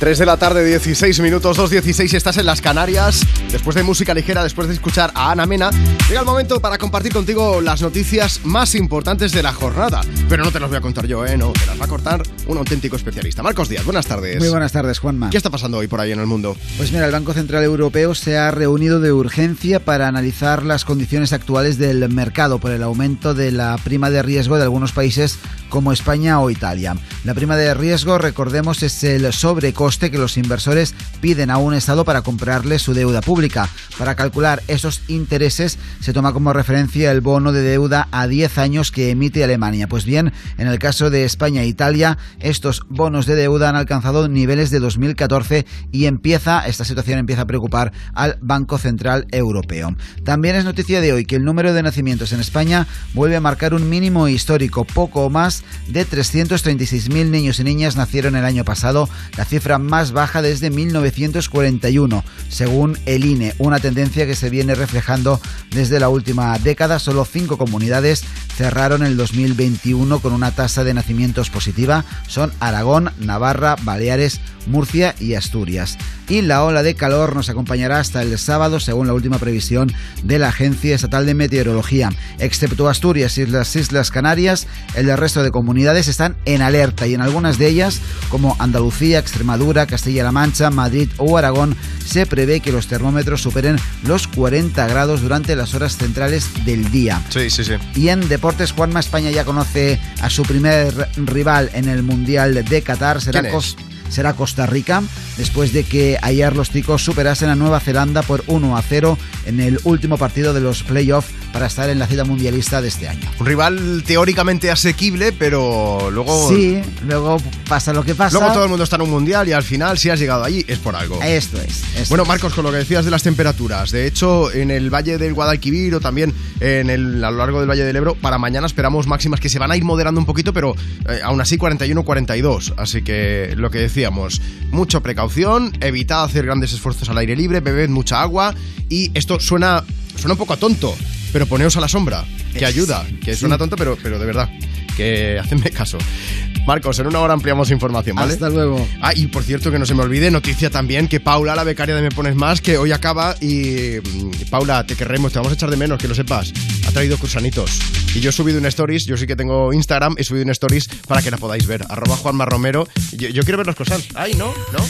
Speaker 3: 3 de la tarde, 16 minutos, 2.16, estás en las Canarias. Después de música ligera, después de escuchar a Ana Mena, llega el momento para compartir contigo las noticias más importantes de la jornada. Pero no te las voy a contar yo, ¿eh? No, te las va a cortar un auténtico especialista. Marcos Díaz, buenas tardes.
Speaker 38: Muy buenas tardes, Juanma.
Speaker 3: ¿Qué está pasando hoy por ahí en el mundo?
Speaker 38: Pues mira, el Banco Central Europeo se ha reunido de urgencia para analizar las condiciones actuales del mercado por el aumento de la prima de riesgo de algunos países como España o Italia. La prima de riesgo, recordemos, es el sobrecoste que los inversores piden a un Estado para comprarle su deuda pública. Para calcular esos intereses se toma como referencia el bono de deuda a 10 años que emite Alemania. Pues bien, en el caso de España e Italia, estos bonos de deuda han alcanzado niveles de 2014 y empieza, esta situación empieza a preocupar al Banco Central Europeo. También es noticia de hoy que el número de nacimientos en España vuelve a marcar un mínimo histórico. Poco más de 336.000 niños y niñas nacieron el año pasado, la cifra más baja desde 1941, según el INE, una tendencia que se viene reflejando desde la última década. Solo cinco comunidades cerraron el 2021 con una tasa de nacimientos positiva. Son Aragón, Navarra, Baleares, Murcia y Asturias. Y la ola de calor nos acompañará hasta el sábado, según la última previsión de la Agencia Estatal de Meteorología. Excepto Asturias y las Islas Canarias, el resto de comunidades están en alerta y en algunas de ellas, como Andalucía, Extremadura, Castilla-La Mancha, Madrid o Aragón, se prevé que los termómetros superen los 40 grados durante las horas centrales del día.
Speaker 3: Sí, sí, sí.
Speaker 38: Y en deportes, Juanma España ya conoce a su primer rival en el Mundial de Qatar. Será,
Speaker 3: ¿Quién es?
Speaker 38: Cos- será Costa Rica, después de que ayer los ticos superasen a Nueva Zelanda por 1 a 0 en el último partido de los playoffs para estar en la cita mundialista de este año.
Speaker 3: Un rival teóricamente asequible, pero luego...
Speaker 38: Sí, luego pasa lo que pasa.
Speaker 3: Luego todo el mundo está en un mundial y al final, si has llegado allí, es por algo.
Speaker 38: Esto es. esto
Speaker 3: Bueno. Marcos, con lo que decías de las temperaturas, de hecho, en el Valle del Guadalquivir o también en el, a lo largo del Valle del Ebro, para mañana esperamos máximas que se van a ir moderando un poquito, pero eh, aún así 41-42. Así que lo que decíamos, mucha precaución, evitad hacer grandes esfuerzos al aire libre, bebed mucha agua y esto suena, suena un poco a tonto, pero poneos a la sombra, que ayuda, que suena tonto, pero, pero de verdad, que hacedme caso. Marcos, en una hora ampliamos información, ¿vale?
Speaker 38: Hasta luego.
Speaker 3: Ah, y por cierto, que no se me olvide, noticia también, que Paula, la becaria de Me Pones Más, que hoy acaba y... mm, Paula, te querremos, te vamos a echar de menos, que lo sepas. Ha traído cursanitos. Y yo he subido un stories, yo sí que tengo Instagram, he subido un stories para que la podáis ver. Arroba Juanma Romero. Yo, yo quiero ver los croissants. Ay, ¿no? ¿No?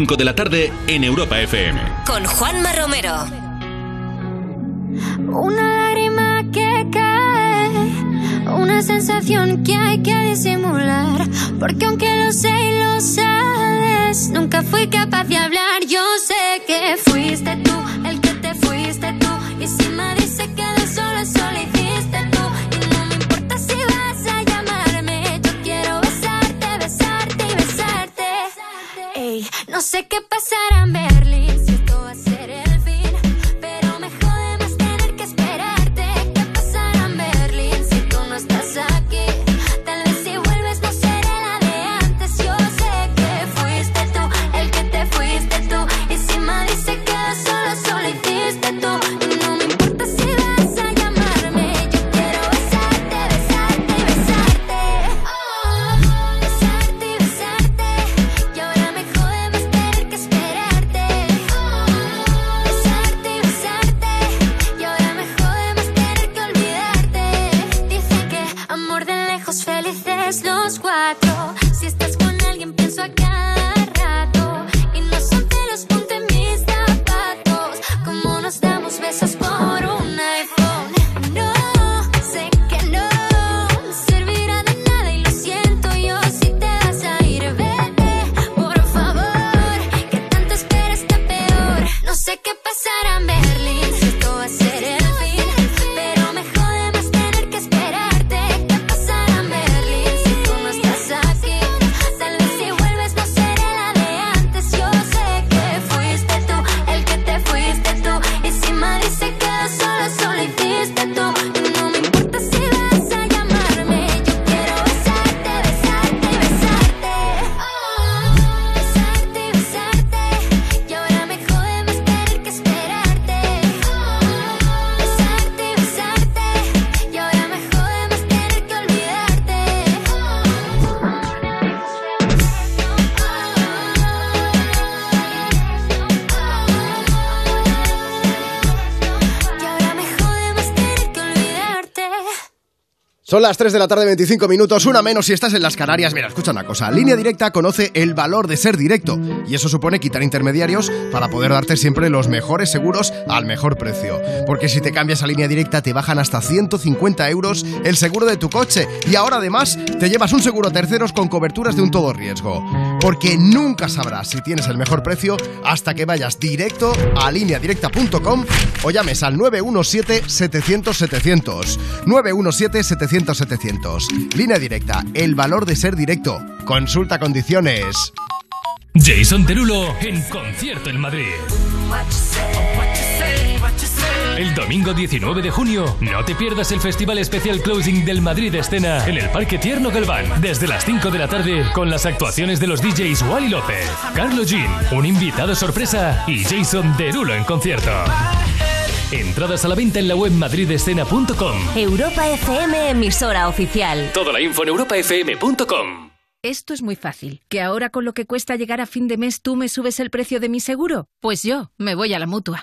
Speaker 6: 5 de la tarde en Europa FM.
Speaker 2: Con Juanma Romero.
Speaker 37: Una lágrima que cae, una sensación que hay que disimular. Porque aunque lo sé y lo sabes, nunca fui capaz de hablar.
Speaker 3: Las 3 de la tarde, 25 minutos, una menos si estás en las Canarias. Mira, escucha una cosa. Línea Directa conoce el valor de ser directo y eso supone quitar intermediarios para poder darte siempre los mejores seguros al mejor precio. Porque si te cambias a Línea Directa te bajan hasta 150 euros el seguro de tu coche y ahora además te llevas un seguro a terceros con coberturas de un todo riesgo. Porque nunca sabrás si tienes el mejor precio hasta que vayas directo a lineadirecta.com o llames al 917-700-700. 917-700-700. Línea directa, el valor de ser directo. Consulta condiciones.
Speaker 39: Jason Derulo en concierto en Madrid. El domingo 19 de junio, no te pierdas el Festival Especial Closing del Madrid Escena en el Parque Tierno Galván, desde las 5 de la tarde, con las actuaciones de los DJs Wally López, Carlos Jean, un invitado sorpresa y Jason Derulo en concierto. Entradas a la venta en la web madridescena.com.
Speaker 2: Europa FM, emisora oficial.
Speaker 39: Toda la info en europafm.com.
Speaker 40: Esto es muy fácil. ¿Que ahora con lo que cuesta llegar a fin de mes tú me subes el precio de mi seguro? Pues yo me voy a la mutua.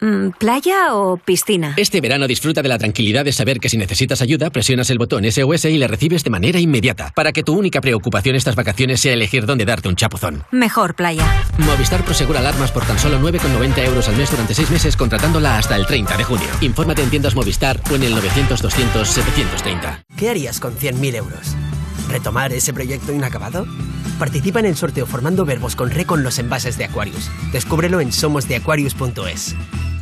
Speaker 41: Mm, ¿Playa o piscina?
Speaker 42: Este verano disfruta de la tranquilidad de saber que si necesitas ayuda, presionas el botón SOS y le recibes de manera inmediata, para que tu única preocupación estas vacaciones sea elegir dónde darte un chapuzón.
Speaker 41: Mejor playa.
Speaker 42: Movistar Prosegura Alarmas por tan solo 9,90 euros al mes durante 6 meses contratándola hasta el 30 de junio. Infórmate en tiendas Movistar o en el 900-200-730.
Speaker 43: ¿Qué harías con 100.000 euros? ¿Retomar ese proyecto inacabado? Participa en el sorteo formando verbos con re con los envases de Aquarius. Descúbrelo en somosdeaquarius.es.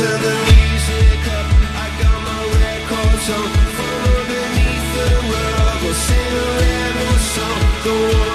Speaker 34: Turn the music up, I got my records on From underneath the rug, we'll sing a rebel song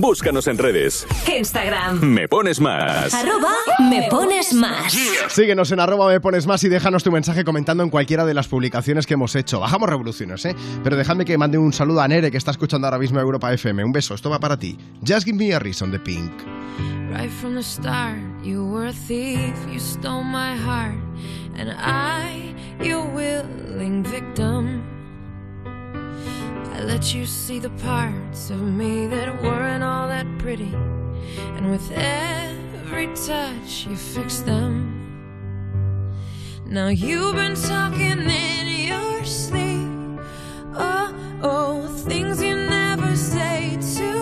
Speaker 6: Búscanos en redes.
Speaker 41: Instagram.
Speaker 6: Me pones más.
Speaker 41: Arroba me pones más.
Speaker 3: Síguenos en arroba me pones más y déjanos tu mensaje comentando en cualquiera de las publicaciones que hemos hecho. Bajamos revoluciones, ¿eh? Pero dejadme que mande un saludo a Nere que está escuchando ahora mismo Europa FM. Un beso, esto va para ti. Just give me a reason de Pink.
Speaker 19: Right from the start, you were a thief, you stole my heart, and I, your willing victim. I let you see the parts of me that weren't all that pretty, and with every touch, you fixed them. Now you've been talking in your sleep. Oh, oh, things you never say to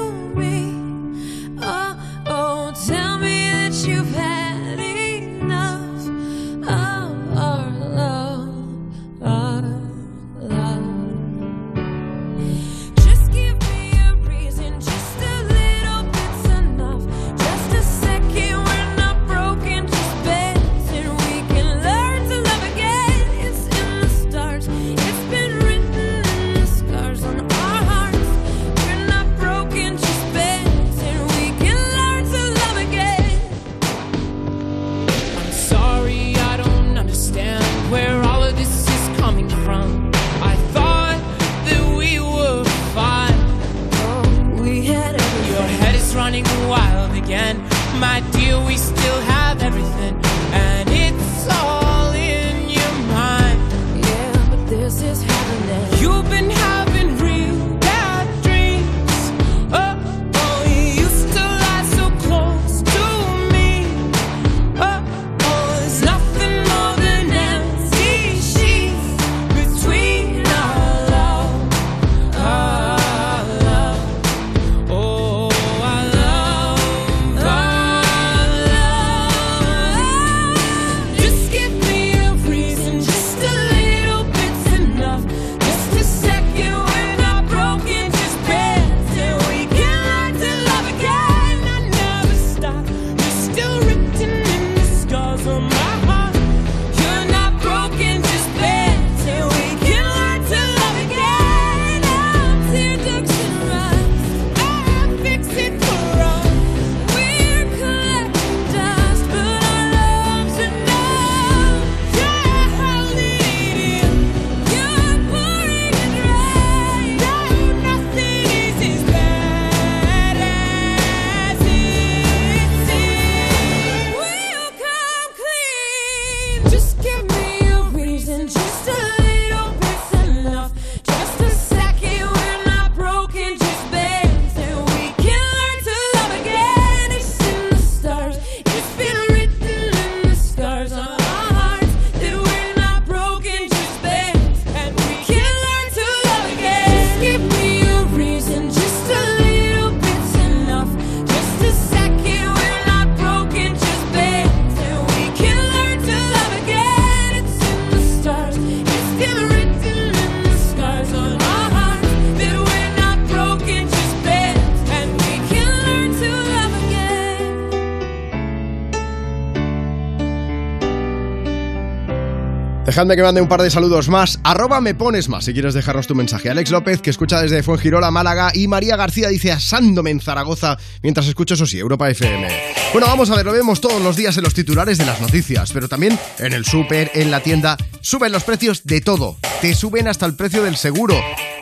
Speaker 3: Dejadme que mande un par de saludos más. Me pones más si quieres dejarnos tu mensaje. Alex López, que escucha desde Fuengirola, Málaga. Y María García dice asándome en Zaragoza mientras escucho, eso sí, Europa FM. Bueno, vamos a ver, lo vemos todos los días en los titulares de las noticias, pero también en el súper, en la tienda. Suben los precios de todo. Te suben hasta el precio del seguro.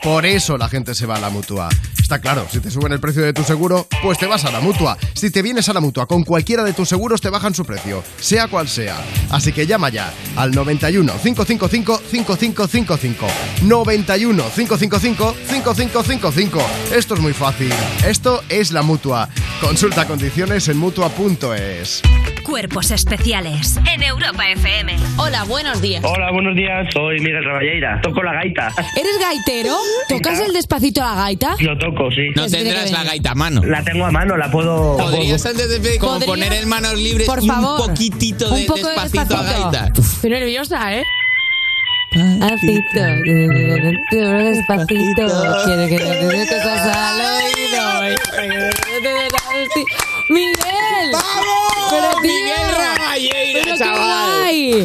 Speaker 3: Por eso la gente se va a la mutua. Está claro, si te suben el precio de tu seguro, pues te vas a la mutua. Si te vienes a la mutua con cualquiera de tus seguros, te bajan su precio, sea cual sea. Así que llama ya al 91 555 5555. 91 555 5555. Esto es muy fácil. Esto es la mutua. Consulta condiciones en mutua.es.
Speaker 2: Cuerpos especiales en Europa FM.
Speaker 29: Hola, buenos días.
Speaker 23: Hola, buenos días. Soy Miguel Raballeira. Toco la gaita.
Speaker 29: ¿Eres gaitero? ¿Tocas el despacito la gaita?
Speaker 23: Lo toco, sí.
Speaker 44: No tendrás la gaita a mano.
Speaker 23: La tengo a mano, la puedo.
Speaker 44: Podrías antes de como
Speaker 29: ¿Podrías?
Speaker 44: poner en manos libres
Speaker 29: Por
Speaker 44: y
Speaker 29: favor.
Speaker 44: un poquitito de
Speaker 29: Un poco de
Speaker 44: despacito, a
Speaker 29: despacito.
Speaker 44: gaita.
Speaker 29: Estoy nerviosa, ¿eh? Despacito, despacito, quiere que te dé cosas al oído. ¡Miguel! ¡Vamos! ¡Pero tío!
Speaker 44: Miguel Raballeira,
Speaker 29: ¡Pero qué
Speaker 44: chaval!
Speaker 29: guay!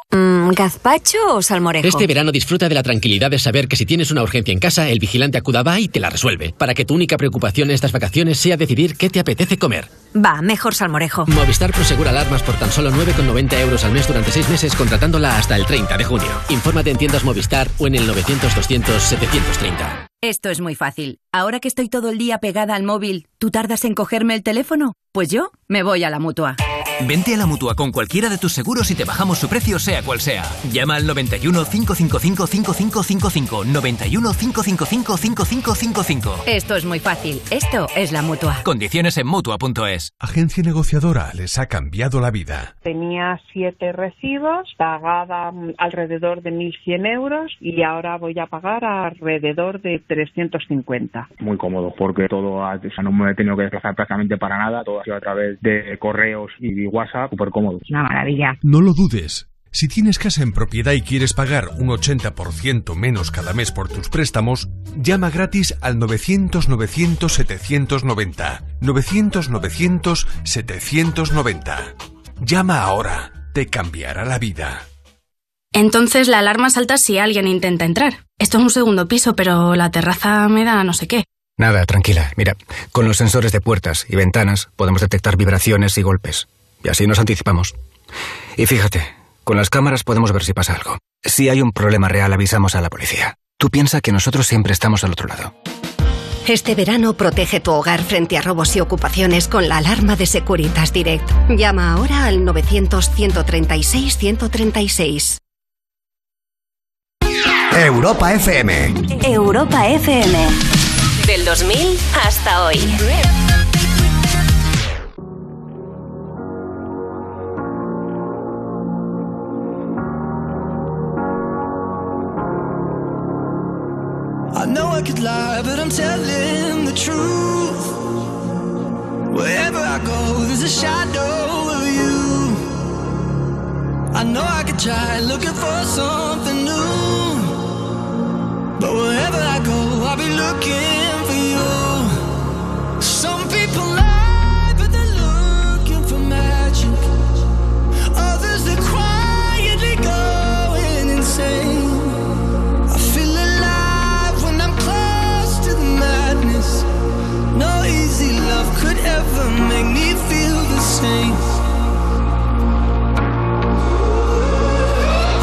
Speaker 45: ¿Gazpacho o salmorejo?
Speaker 42: Este verano disfruta de la tranquilidad de saber que si tienes una urgencia en casa, el vigilante acuda y te la resuelve, para que tu única preocupación en estas vacaciones sea decidir qué te apetece comer.
Speaker 45: Va, mejor salmorejo.
Speaker 42: Movistar Prosegura Alarmas por tan solo 9,90 euros al mes durante 6 meses contratándola hasta el 30 de junio. Infórmate en tiendas Movistar o en el 900-200-730.
Speaker 15: Esto es muy fácil. Ahora que estoy todo el día pegada al móvil, ¿tú tardas en cogerme el teléfono? Pues yo me voy a la mutua.
Speaker 46: Vente a la mutua con cualquiera de tus seguros y te bajamos su precio, sea cual sea. Llama al 91 555 5555. 91 555 5555.
Speaker 15: Esto es muy fácil. Esto es la mutua.
Speaker 46: Condiciones en mutua.es.
Speaker 47: Agencia negociadora les ha cambiado la vida.
Speaker 48: Tenía siete recibos, pagaba mm, alrededor de 1.100 euros y ahora voy a pagar alrededor de 350.
Speaker 49: Muy cómodo porque todo, ha- o sea, no me he tenido que desplazar prácticamente para nada, todo ha sido a través de correos y WhatsApp, súper cómodo.
Speaker 48: Una maravilla.
Speaker 47: No lo dudes. Si tienes casa en propiedad y quieres pagar un 80% menos cada mes por tus préstamos, llama gratis al 900-900-790. 900-900-790. Llama ahora. Te cambiará la vida.
Speaker 50: Entonces la alarma salta si alguien intenta entrar. Esto es un segundo piso, pero la terraza me da no sé qué.
Speaker 51: Nada, tranquila. Mira, con los sensores de puertas y ventanas podemos detectar vibraciones y golpes. Y así nos anticipamos. Y fíjate, con las cámaras podemos ver si pasa algo. Si hay un problema real, avisamos a la policía. Tú piensa que nosotros siempre estamos al otro lado.
Speaker 45: Este verano protege tu hogar frente a robos y ocupaciones con la alarma de Securitas Direct. Llama ahora al 900-136-136.
Speaker 52: Europa FM.
Speaker 53: Europa FM.
Speaker 2: Del 2000 hasta hoy.
Speaker 19: Lie, but I'm telling the truth. Wherever I go, there's a shadow of you. I know I could try looking for something new. But wherever I go, I'll be looking for you. Some people lie, ever make me feel the same.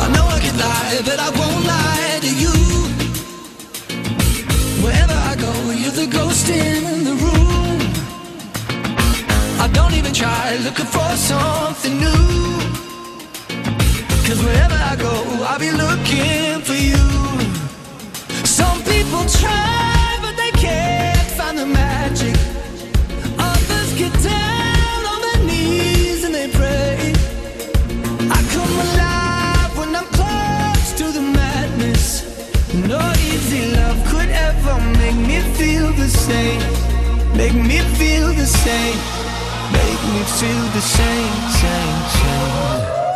Speaker 19: I know I could lie, but I won't lie to you. Wherever I go, you're the ghost in the room. I don't even try looking for something new. Cause wherever I go, I'll be looking for you. Some people try, feel the same. Make me feel the same. Make me feel the same, same, same.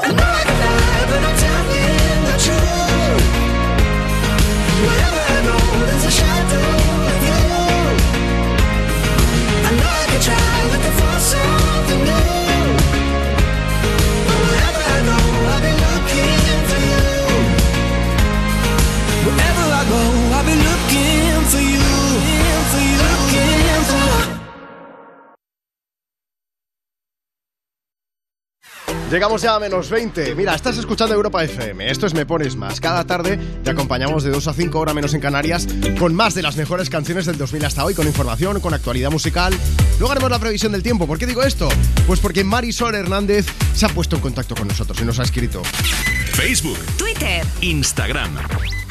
Speaker 19: I know I can lie, but I'm telling the truth. Wherever I go, there's a shadow
Speaker 3: Llegamos ya a menos 20. Mira, estás escuchando Europa FM. Esto es Me Pones Más. Cada tarde te acompañamos de 2 a 5 horas menos en Canarias con más de las mejores canciones del 2000 hasta hoy, con información, con actualidad musical. Luego haremos la previsión del tiempo. ¿Por qué digo esto? Pues porque Marisol Hernández se ha puesto en contacto con nosotros y nos ha escrito.
Speaker 6: Facebook,
Speaker 2: Twitter,
Speaker 6: Instagram.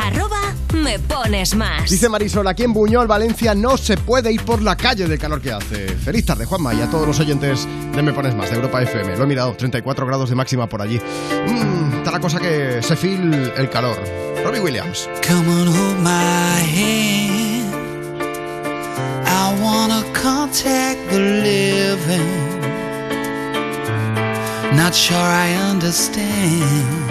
Speaker 2: Arroba me pones más.
Speaker 3: Dice Marisol, aquí en Buñol, Valencia, no se puede ir por la calle del calor que hace. Feliz tarde, Juanma, y a todos los oyentes de Me Pones Más, de Europa FM. Lo he mirado, 34 grados de máxima por allí. Mmm, está la cosa que se feel el calor. Robbie Williams.
Speaker 19: Come on, hold my hand. I wanna contact the living. Not sure I understand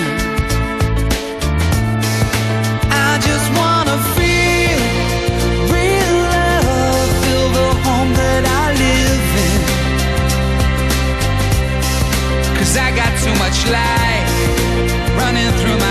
Speaker 19: Too much light running through my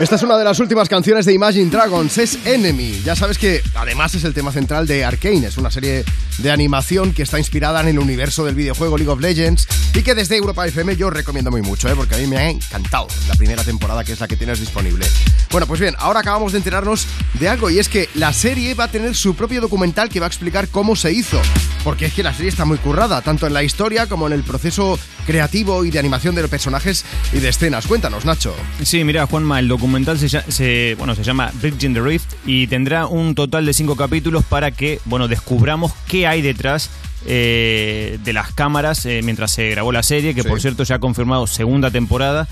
Speaker 3: Esta es una de las últimas canciones de Imagine Dragons, es Enemy. Ya sabes que además es el tema central de Arkane, es una serie de animación que está inspirada en el universo del videojuego League of Legends y que desde Europa FM yo recomiendo muy mucho, ¿eh? porque a mí me ha encantado la primera temporada que es la que tienes disponible. Bueno, pues bien, ahora acabamos de enterarnos de algo y es que la serie va a tener su propio documental que va a explicar cómo se hizo, porque es que la serie está muy currada, tanto en la historia como en el proceso creativo y de animación de los personajes y de escenas. Cuéntanos, Nacho.
Speaker 54: Sí, mira, Juanma, el documental se, lla- se- bueno, se llama Bridging the Rift y tendrá un total de cinco capítulos para que bueno, descubramos qué hay detrás eh, de las cámaras eh, mientras se grabó la serie, que
Speaker 3: Sí.
Speaker 54: por cierto ya ha confirmado segunda temporada,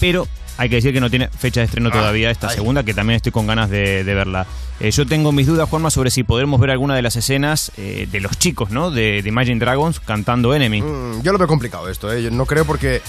Speaker 54: pero hay que decir que no tiene fecha de estreno
Speaker 3: Ah,
Speaker 54: todavía esta
Speaker 3: ahí.
Speaker 54: segunda, que también estoy con ganas de, de verla. Eh, yo tengo mis dudas, Juanma, sobre si podremos ver alguna de las escenas eh, de los chicos, ¿no? De, de Imagine Dragons cantando Enemy.
Speaker 3: Mm, yo lo veo complicado esto, ¿eh? Yo no creo porque,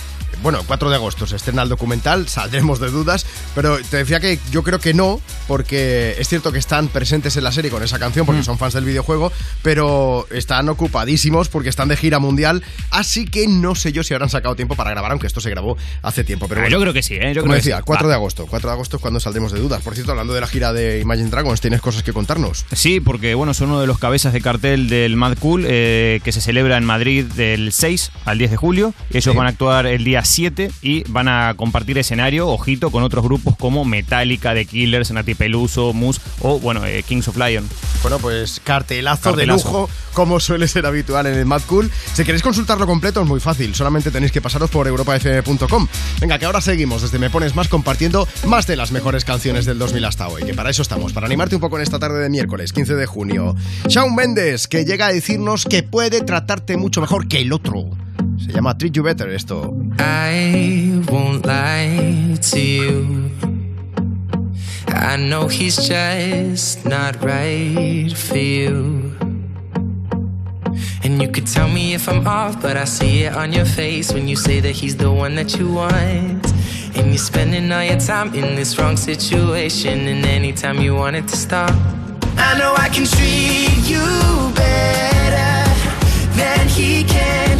Speaker 3: bueno, 4 de agosto se estrena el documental, saldremos de dudas, pero te decía que yo creo que no, porque es cierto que están presentes en la serie con esa canción, porque son fans del videojuego, pero están ocupadísimos porque están de gira mundial, así que no sé yo si habrán sacado tiempo para grabar, aunque esto se grabó hace tiempo. Pero
Speaker 54: Ah,
Speaker 3: bueno,
Speaker 54: yo creo que sí, ¿eh? Yo
Speaker 3: como
Speaker 54: creo que
Speaker 3: decía,
Speaker 54: sí.
Speaker 3: 4
Speaker 54: Va.
Speaker 3: de agosto, 4 de agosto es cuando saldremos de dudas. Por cierto, hablando de la gira de Imagine Dragons, tienes cosas que contarnos.
Speaker 54: Sí, porque bueno, son uno de los cabezas de cartel del Mad Cool eh, que se celebra en Madrid del 6 al 10 de julio. Ellos van a actuar el día 7 y van a compartir escenario, ojito, con otros grupos como Metallica, The Killers, Nati Peluso, Moose o bueno, eh, Kings of Lion.
Speaker 3: Bueno, pues cartelazo, de
Speaker 54: Cartelazo.
Speaker 3: lujo, como suele ser habitual en el Mad Cool. Si queréis consultarlo completo es muy fácil, solamente tenéis que pasaros por europafm.com. Venga, que ahora seguimos desde Me Pones Más compartiendo más de las mejores canciones del 2000 hasta hoy, que para eso estamos, para un poco en esta tarde de miércoles, 15 de junio. Shawn Mendes, que llega a decirnos que puede tratarte mucho mejor que el otro. Se llama Treat You Better esto.
Speaker 55: I won't lie to you. I know he's just not right for you.
Speaker 34: And you could tell me if I'm off, but I see it on your face when you say that he's the one that you want. And you're spending all your time in this wrong situation, and anytime you want it to stop. I know I can treat you better than he can,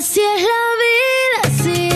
Speaker 37: Así es la vida, sí,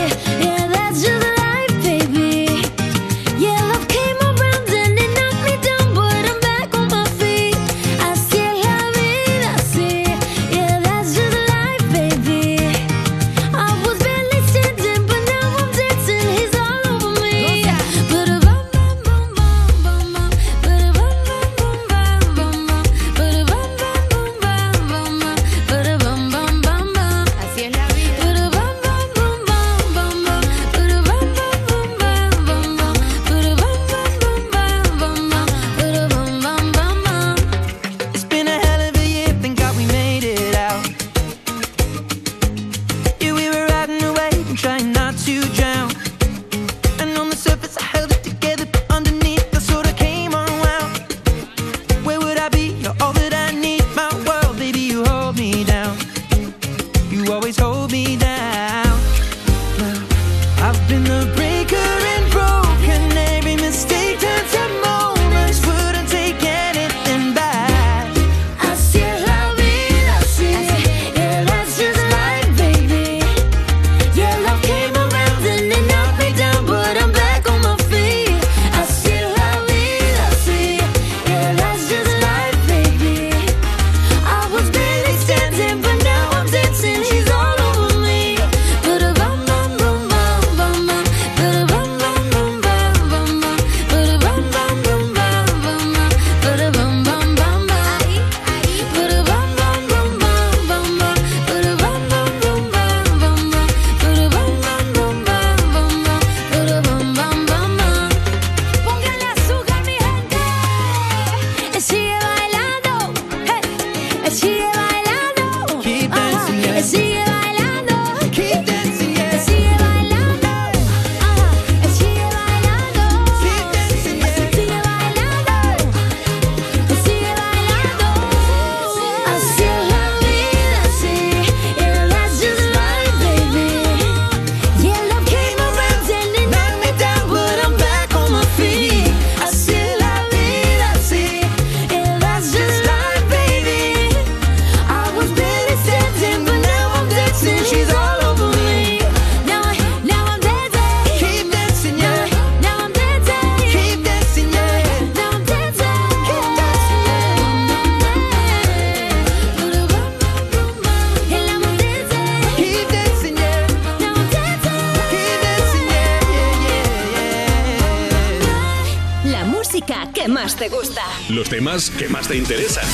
Speaker 6: temas que más te interesan.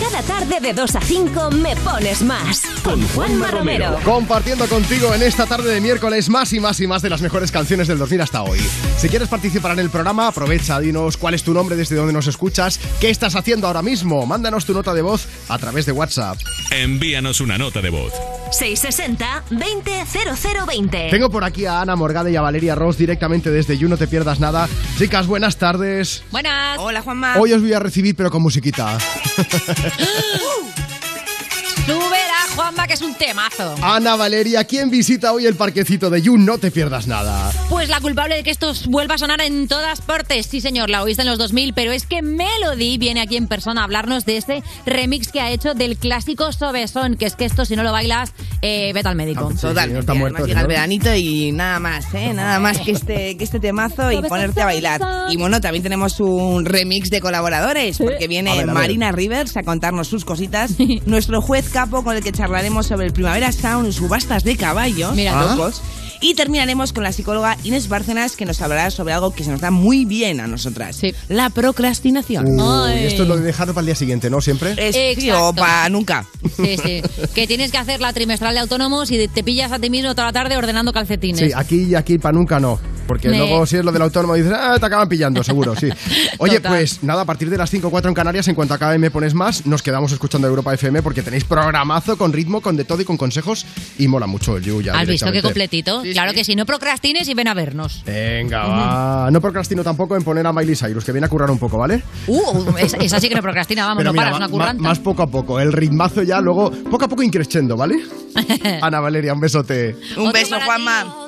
Speaker 2: Cada tarde de 2 a 5 me pones más. Con Juanma Romero.
Speaker 3: Compartiendo contigo en esta tarde de miércoles más y más y más de las mejores canciones del 2000 hasta hoy. Si quieres participar en el programa, aprovecha, dinos cuál es tu nombre, desde dónde nos escuchas, qué estás haciendo ahora mismo. Mándanos tu nota de voz a través de WhatsApp.
Speaker 6: Envíanos una nota de voz.
Speaker 2: 660-200020.
Speaker 3: Tengo por aquí a Ana Morgade y a Valeria Ross directamente desde You No Te Pierdas Nada. Chicas, buenas tardes.
Speaker 56: Buenas. Hola, Juanma.
Speaker 3: Hoy os voy a recibir, pero con musiquita.
Speaker 56: Juanma, que es un temazo.
Speaker 3: Ana Valeria, ¿quién visita hoy el parquecito de You? No te pierdas nada.
Speaker 56: Pues la culpable de que esto vuelva a sonar en todas partes. Sí, señor, la oíste en los 2000, pero es que Melody viene aquí en persona a hablarnos de ese remix que ha hecho del clásico Sobesón, que es que esto, si no lo bailas, eh, vete al médico.
Speaker 3: Totalmente. está muerto,
Speaker 56: llega
Speaker 3: ¿no?
Speaker 56: el veranito y nada más, ¿eh? Nada más que este, que este temazo y ponerte a bailar. Y bueno, también tenemos un remix de colaboradores, porque viene
Speaker 3: A ver, a ver.
Speaker 56: Marina Rivers a contarnos sus cositas. Nuestro juez capo con el que charlaremos sobre el Primavera Sound y subastas de caballos.
Speaker 3: Mira tú.
Speaker 56: locos. Y terminaremos con la psicóloga Inés Bárcenas, que nos hablará sobre algo que se nos da muy bien a nosotras. La procrastinación.
Speaker 3: Uy, esto es lo de dejarlo para el día siguiente, ¿no? Siempre.
Speaker 56: Es, sí, o para nunca.
Speaker 57: Sí, sí. Que tienes que hacer la trimestral de autónomos y te pillas a ti mismo toda la tarde ordenando calcetines.
Speaker 3: Sí, aquí y aquí para nunca no. Porque
Speaker 57: Me-
Speaker 3: luego si es lo del autónomo dices, ah, te acaban pillando, seguro, sí. Oye,
Speaker 57: Total.
Speaker 3: pues nada, a partir de las 5 o 4 en Canarias, en cuanto acabe Me Pones Más, nos quedamos escuchando Europa FM porque tenéis programazo con ritmo, con de todo y con consejos y mola mucho el You ya
Speaker 57: ¿Has visto qué completito? claro que sí, no procrastines y ven a vernos.
Speaker 3: Venga, va. No procrastino tampoco en poner a Miley Cyrus, que viene a currar un poco, ¿vale?
Speaker 57: Uh, esa, esa sí que no procrastina, vamos,
Speaker 3: Pero
Speaker 57: no
Speaker 3: mira,
Speaker 57: paras, una curranta.
Speaker 3: más poco a poco, el ritmazo ya, luego poco a poco increciendo, ¿vale? Ana Valeria, un besote.
Speaker 56: Un beso, Juanma.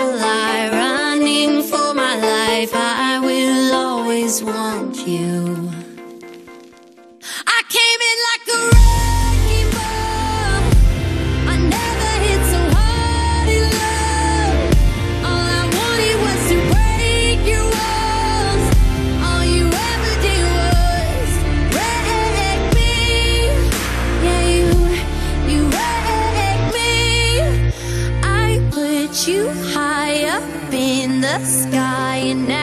Speaker 29: always want you. I came in like a wrecking ball. I never hit so hard in love. All I wanted was to break your walls. All you ever did was me. Yeah, you, you me. I put you high up in the sky, and now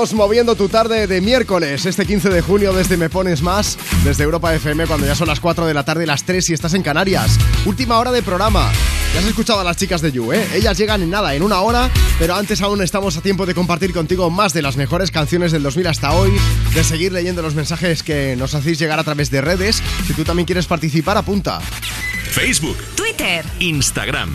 Speaker 3: Seguimos moviendo tu tarde de miércoles, este 15 de junio desde Me Pones Más, desde Europa FM, cuando ya son las 4 de la tarde, las 3 y estás en Canarias. Última hora de programa. Ya has escuchado a las chicas de You, ¿eh? Ellas llegan en nada, en una hora, pero antes aún estamos a tiempo de compartir contigo más de las mejores canciones del 2000 hasta hoy, de seguir leyendo los mensajes que nos hacéis llegar a través de redes. Si tú también quieres participar, apunta.
Speaker 6: Facebook,
Speaker 2: Twitter,
Speaker 6: Instagram.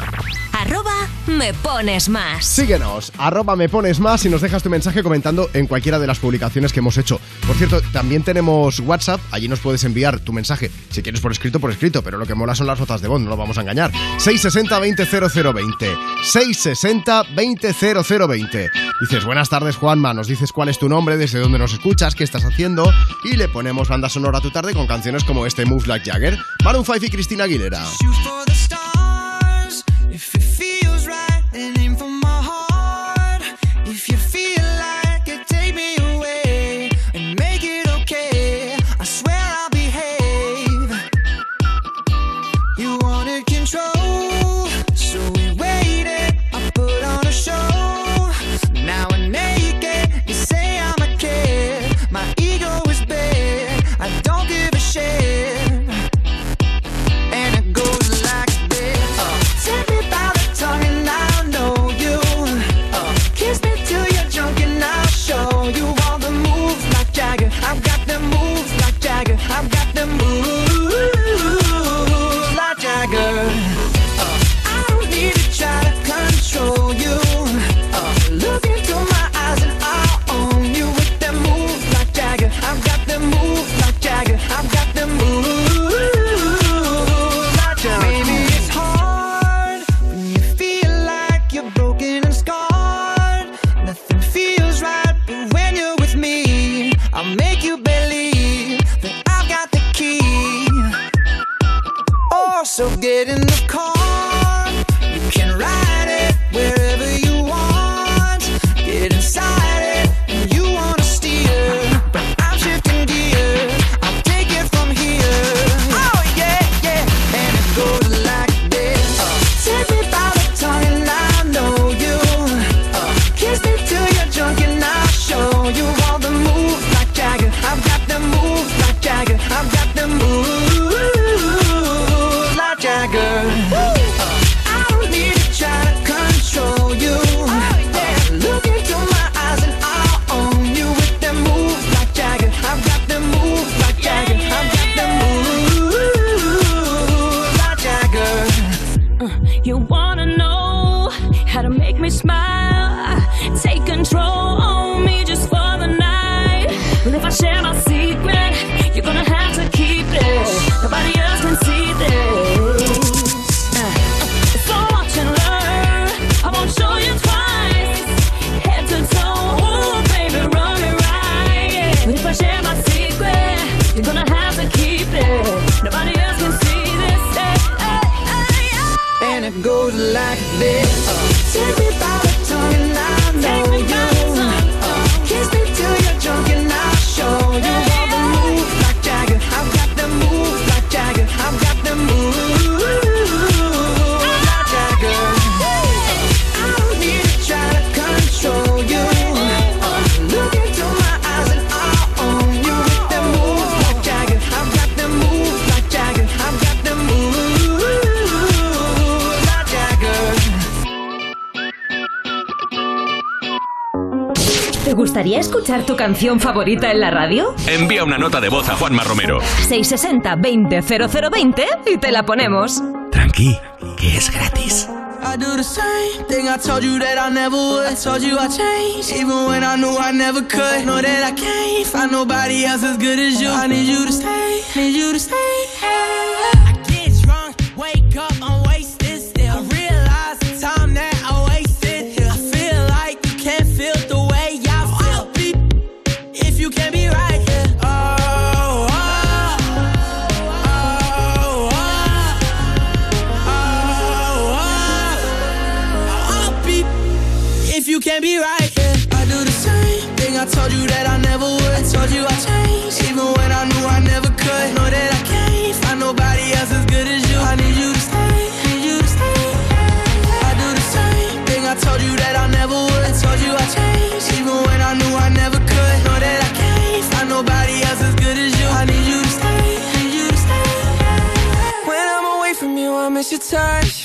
Speaker 2: arroba me pones más.
Speaker 3: Síguenos, arroba me pones más y nos dejas tu mensaje comentando en cualquiera de las publicaciones que hemos hecho. Por cierto, también tenemos WhatsApp, allí nos puedes enviar tu mensaje, si quieres por escrito, por escrito, pero lo que mola son las notas de voz, no lo vamos a engañar. 660-200020, 660-200020. Dices, buenas tardes Juanma, nos dices cuál es tu nombre, desde dónde nos escuchas, qué estás haciendo y le ponemos banda sonora a tu tarde con canciones como este Move Like Jagger, Maroon 5 y Cristina Aguilera.
Speaker 34: If it feels right, then aim for my heart. If you feel like And it goes like this. Uh, take me by the tongue and I know you.
Speaker 2: Gustaría escuchar tu canción favorita en la radio?
Speaker 6: Envía una nota de voz a Juanma Romero.
Speaker 2: 660-200020 y te la ponemos.
Speaker 6: Tranqui, que es gratis.
Speaker 34: I do the same thing I told you that I never would. I told you I changed, even when I knew I never could. Know that I can't find nobody else as good as you. I need you to stay, need you to stay. I your touch.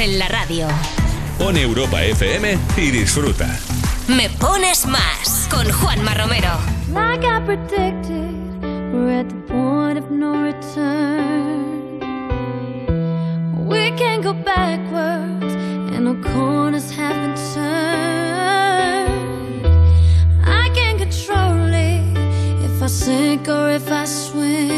Speaker 2: En la radio.
Speaker 6: Pon Europa FM y disfruta.
Speaker 2: Me pones más con Juanma Romero.
Speaker 29: Like I predicted, we're at the point of no return. We can go backwards and no corners have been turned. I can control it if I sink or if I swim.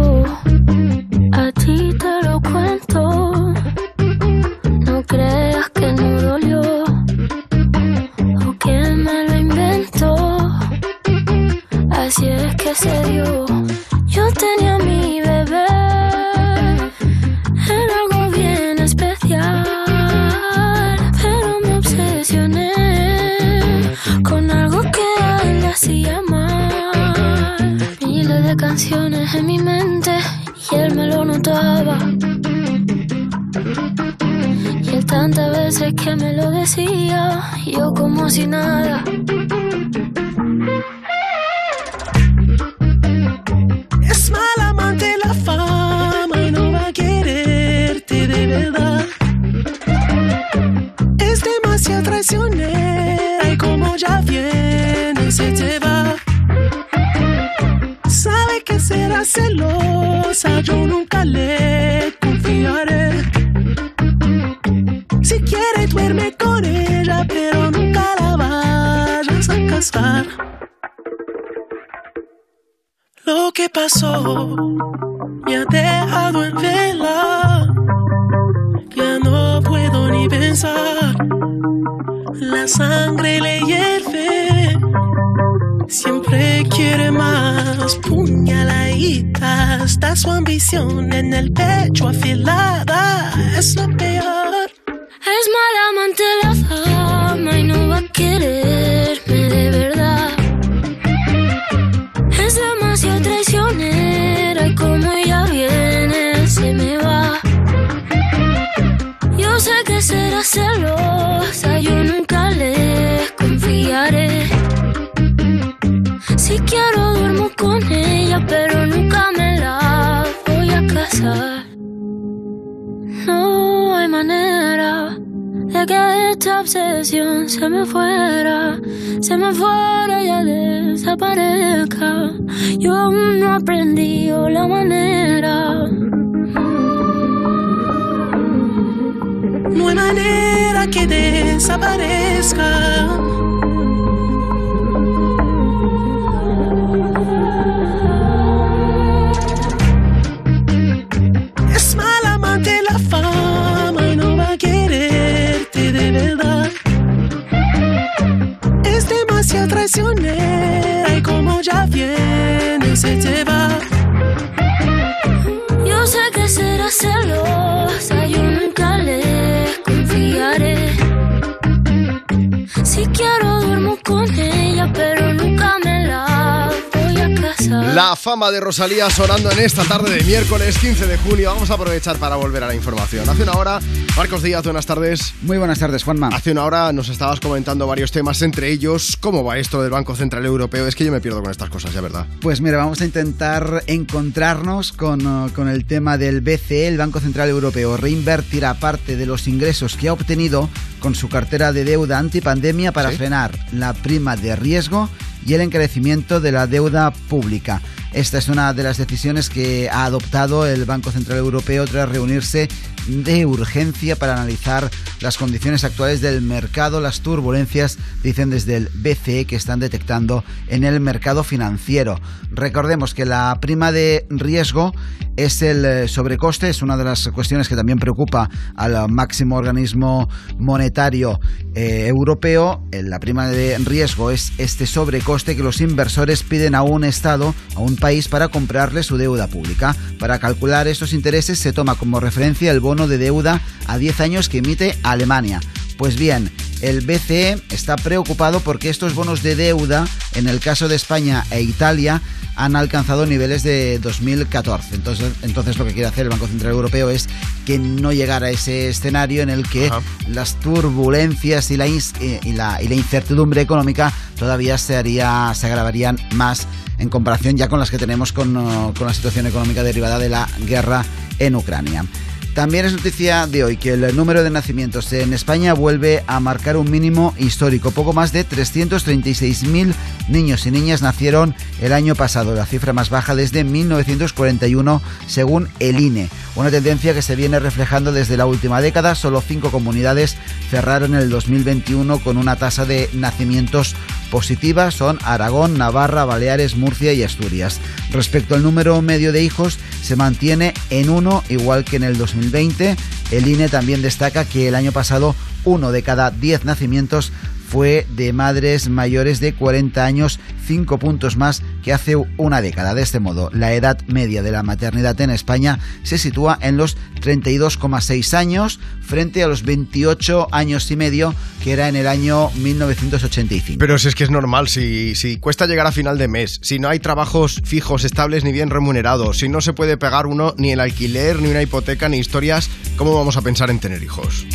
Speaker 37: De
Speaker 3: Rosalía sonando en esta tarde de miércoles 15 de junio. Vamos a aprovechar para volver a la información. Hace una hora, Marcos Díaz, buenas tardes.
Speaker 38: Muy buenas tardes, Juanma.
Speaker 3: Hace una hora nos estabas comentando varios temas, entre ellos cómo va esto del Banco Central Europeo. Es que yo me pierdo con estas cosas, ya verdad.
Speaker 38: Pues mira, vamos a intentar encontrarnos con, uh, con el tema del BCE, el Banco Central Europeo. Reinvertirá parte de los ingresos que ha obtenido con su cartera de deuda antipandemia para
Speaker 3: ¿Sí?
Speaker 38: frenar la prima de riesgo y el encarecimiento de la deuda pública. Esta es una de las decisiones que ha adoptado el Banco Central Europeo tras reunirse de urgencia para analizar las condiciones actuales del mercado, las turbulencias, dicen desde el BCE, que están detectando en el mercado financiero. Recordemos que la prima de riesgo es el eh, sobrecoste, es una de las cuestiones que también preocupa al máximo organismo monetario eh, europeo. Eh, La prima de riesgo es este sobrecoste que los inversores piden a un Estado, a un país, para comprarle su deuda pública. Para calcular estos intereses se toma como referencia el de deuda a 10 años que emite Alemania. Pues bien, el BCE está preocupado porque estos bonos de deuda, en el caso de España e Italia, han alcanzado niveles de 2014. Entonces, entonces lo que quiere hacer el Banco Central Europeo es que no llegara a ese escenario en el que las turbulencias y la, eh, y la, y la incertidumbre económica todavía se, haría, se agravarían más en comparación ya con las que tenemos con, con la situación económica derivada de la guerra en Ucrania. También es noticia de hoy que el número de nacimientos en España vuelve a marcar un mínimo histórico. Poco más de 336.000 niños y niñas nacieron el año pasado, la cifra más baja desde 1941 según el INE. Una tendencia que se viene reflejando desde la última década. Solo cinco comunidades cerraron el 2021 con una tasa de nacimientos positiva. Son Aragón, Navarra, Baleares, Murcia y Asturias. Respecto al número medio de hijos, se mantiene en uno, igual que en el 2020. El INE también destaca que el año pasado uno de cada diez nacimientos fue de madres mayores de 40 años, 5 puntos más que hace una década. De este modo, la edad media de la maternidad en España se sitúa en los 32,6 años frente a los 28 años y medio que era en el año 1985.
Speaker 3: Pero si es que es normal, si, si cuesta llegar a final de mes, si no hay trabajos fijos, estables ni bien remunerados, si no se puede pegar uno ni el alquiler, ni una hipoteca, ni historias, ¿cómo vamos a pensar en tener hijos?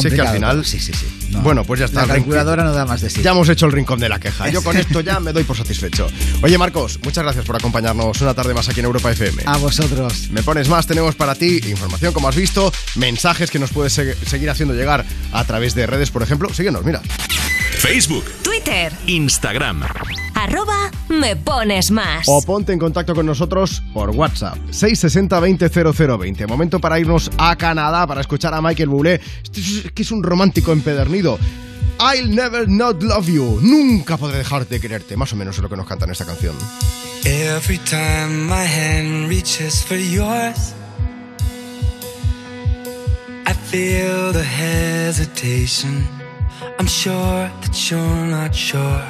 Speaker 3: Sí, que al final.
Speaker 38: Sí, sí, sí.
Speaker 3: Bueno, pues ya está.
Speaker 38: La calculadora no da más de sí.
Speaker 3: Ya hemos hecho el rincón de la queja. Yo con esto ya me doy por satisfecho. Oye, Marcos, muchas gracias por acompañarnos una tarde más aquí en Europa FM.
Speaker 38: A vosotros.
Speaker 3: Me pones más, tenemos para ti información, como has visto, mensajes que nos puedes seguir haciendo llegar a través de redes, por ejemplo. Síguenos, mira.
Speaker 6: Facebook,
Speaker 2: Twitter,
Speaker 6: Instagram.
Speaker 2: arroba me pones más.
Speaker 3: O ponte en contacto con nosotros por WhatsApp. 660 20 0020. Momento para irnos a Canadá para escuchar a Michael Bublé. Este es, que es un romántico empedernido. I'll never not love you. Nunca podré dejar de quererte. Más o menos es lo que nos canta en esta canción.
Speaker 19: Every time my hand reaches for yours, I feel the hesitation. I'm sure that you're not sure.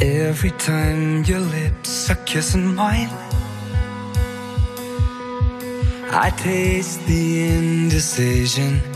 Speaker 19: Every time your lips are kissing mine, I taste the indecision.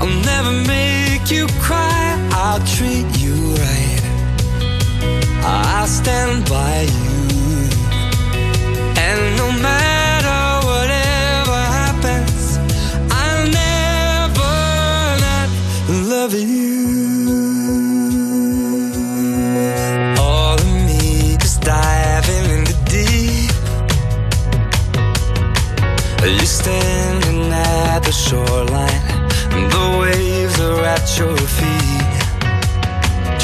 Speaker 19: I'll never make you cry. I'll treat you right. I'll stand by you. And no matter whatever happens, I'll never not love you. All of me diving in the deep. You're standing at the shoreline,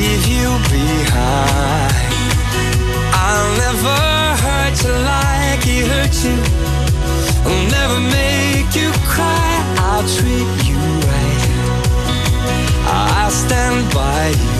Speaker 19: leave you behind. I'll never hurt you like he hurt you. I'll never make you cry. I'll treat you right. I'll stand by you.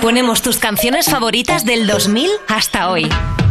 Speaker 19: Ponemos
Speaker 29: tus canciones favoritas del 2000 hasta hoy.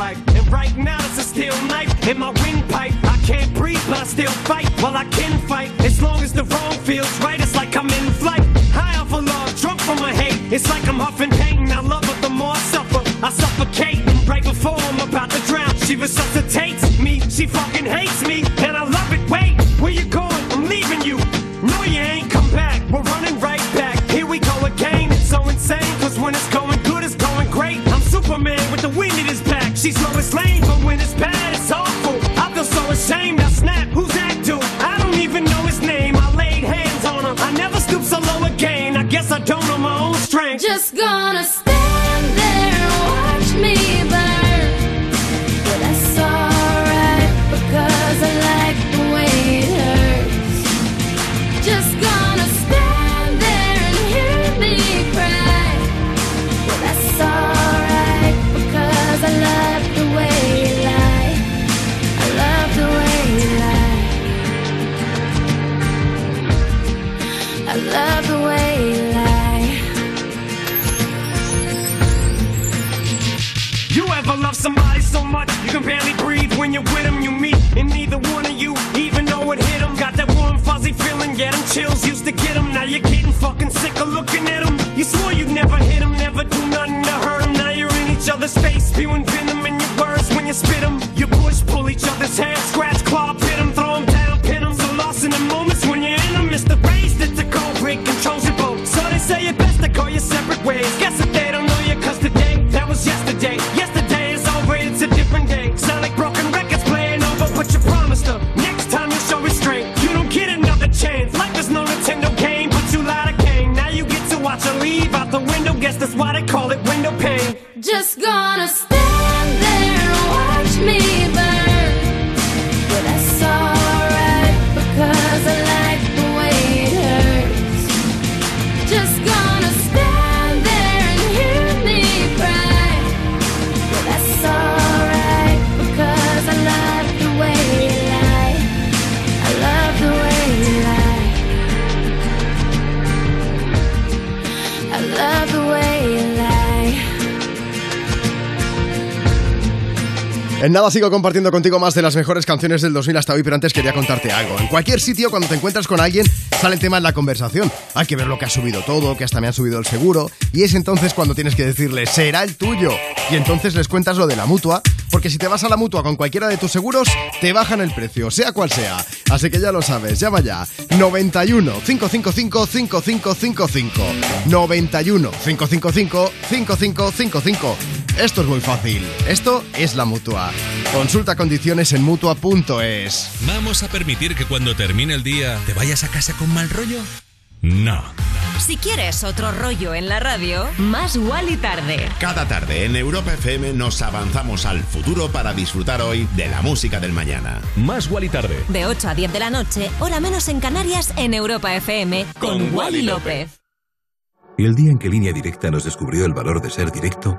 Speaker 58: And
Speaker 59: right now it's a steel knife in my windpipe. I can't breathe, but I still fight. Well, I can fight as long as the wrong feels right. It's like I'm in flight, high off of love, drunk from my hate. It's like I'm huffing pain. I love her the more I suffer. I suffocate And right before I'm about to drown. She resuscitates me. She fucking hates me, get. Now you're getting fucking sick of looking at them. You swore you'd never hit them, never do nothing to hurt. Now you're in each other's face, spewing venom in your words when you spit them. You push, pull each other's hair, scratch, claw, pit them, throw them down, pin them. So lost in the moments when you're in them, it's the race that's the cold break controls your boat. So they say it best to call your separate ways.
Speaker 3: En nada sigo compartiendo contigo más de las mejores canciones del 2000 hasta hoy, pero antes quería contarte algo. En cualquier sitio, cuando te encuentras con alguien, sale el tema en la conversación. Hay que ver lo que ha subido todo, que hasta me han subido el seguro, y es entonces cuando tienes que decirle, será el tuyo. Y entonces les cuentas lo de la mutua, porque si te vas a la mutua con cualquiera de tus seguros, te bajan el precio, sea cual sea. Así que ya lo sabes, llama ya. 91 555 5555. 91 555 5555. Esto es muy fácil. Esto es la mutua. Consulta condiciones en mutua.es.
Speaker 6: ¿Vamos a permitir que cuando termine el día te vayas a casa con mal rollo? No.
Speaker 29: Si quieres otro rollo en la radio, más y tarde.
Speaker 60: Cada tarde en Europa FM nos avanzamos al futuro para disfrutar hoy de la música del mañana.
Speaker 61: Más y tarde.
Speaker 29: De 8 a 10 de la noche, hora menos en Canarias, en Europa FM, con Wally López.
Speaker 62: Y el día en que Línea Directa nos descubrió el valor de ser directo,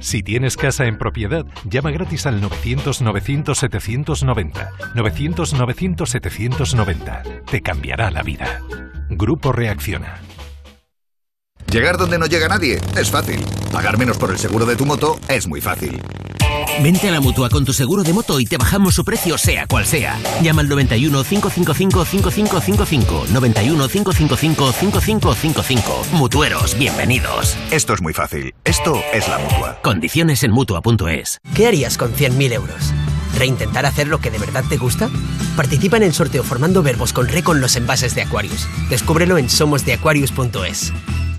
Speaker 47: Si tienes casa en propiedad, llama gratis al 900-900-790. 900-900-790. Te cambiará la vida. Grupo Reacciona.
Speaker 63: Llegar donde no llega nadie es fácil. Pagar menos por el seguro de tu moto es muy fácil.
Speaker 46: Vente a la mutua con tu seguro de moto y te bajamos su precio, sea cual sea. Llama al 91 555 5555. 91 555 5555. Mutueros, bienvenidos.
Speaker 63: Esto es muy fácil. Esto es la mutua.
Speaker 46: Condiciones en mutua.es.
Speaker 42: ¿Qué harías con 100.000 euros? ¿Reintentar hacer lo que de verdad te gusta? Participa en el sorteo formando verbos con re con los envases de Aquarius. Descúbrelo en somosdeaquarius.es.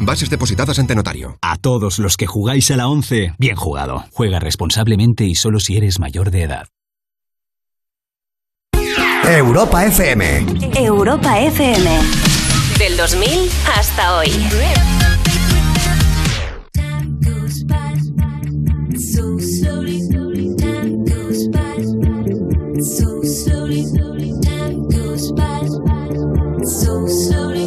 Speaker 62: Bases depositadas ante notario.
Speaker 64: A todos los que jugáis a la 11, bien jugado. Juega responsablemente y solo si eres mayor de edad.
Speaker 65: Europa FM.
Speaker 2: Europa FM. Del 2000 hasta hoy.
Speaker 37: So slowly,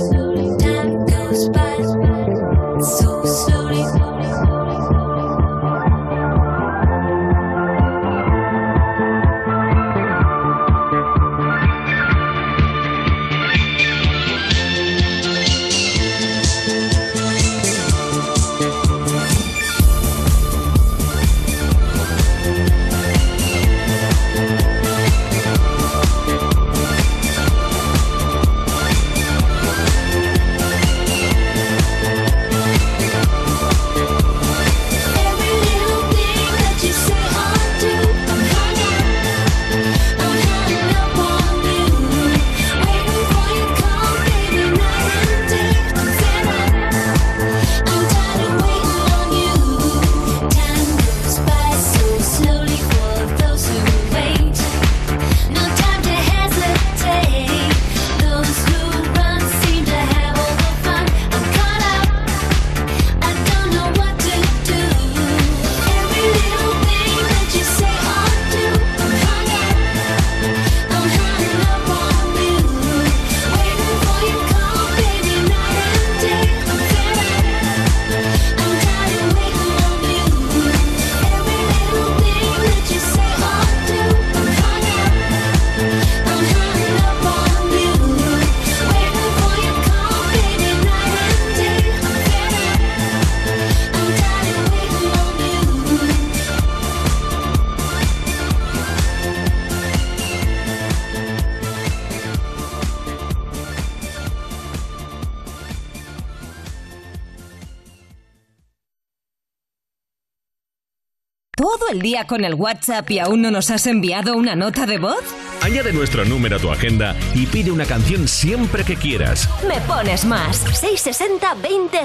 Speaker 66: ¿Todo el día con el WhatsApp y aún no nos has enviado una nota de voz?
Speaker 6: Añade nuestro número a tu agenda y pide una canción siempre que quieras.
Speaker 2: Me pones más. 660 20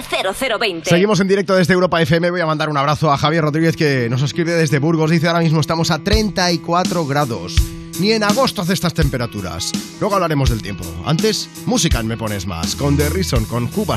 Speaker 2: 0020.
Speaker 3: Seguimos en directo desde Europa FM. Voy a mandar un abrazo a Javier Rodríguez que nos escribe desde Burgos. Dice ahora mismo estamos a 34 grados. Ni en agosto hace estas temperaturas. Luego hablaremos del tiempo. Antes, música en Me Pones Más, con The Reason, con Cuba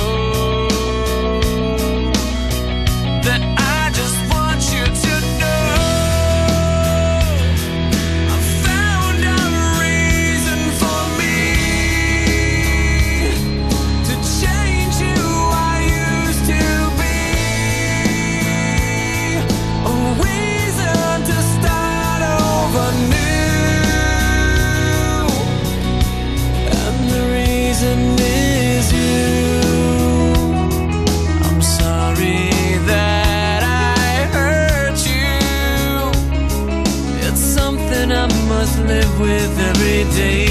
Speaker 19: every day.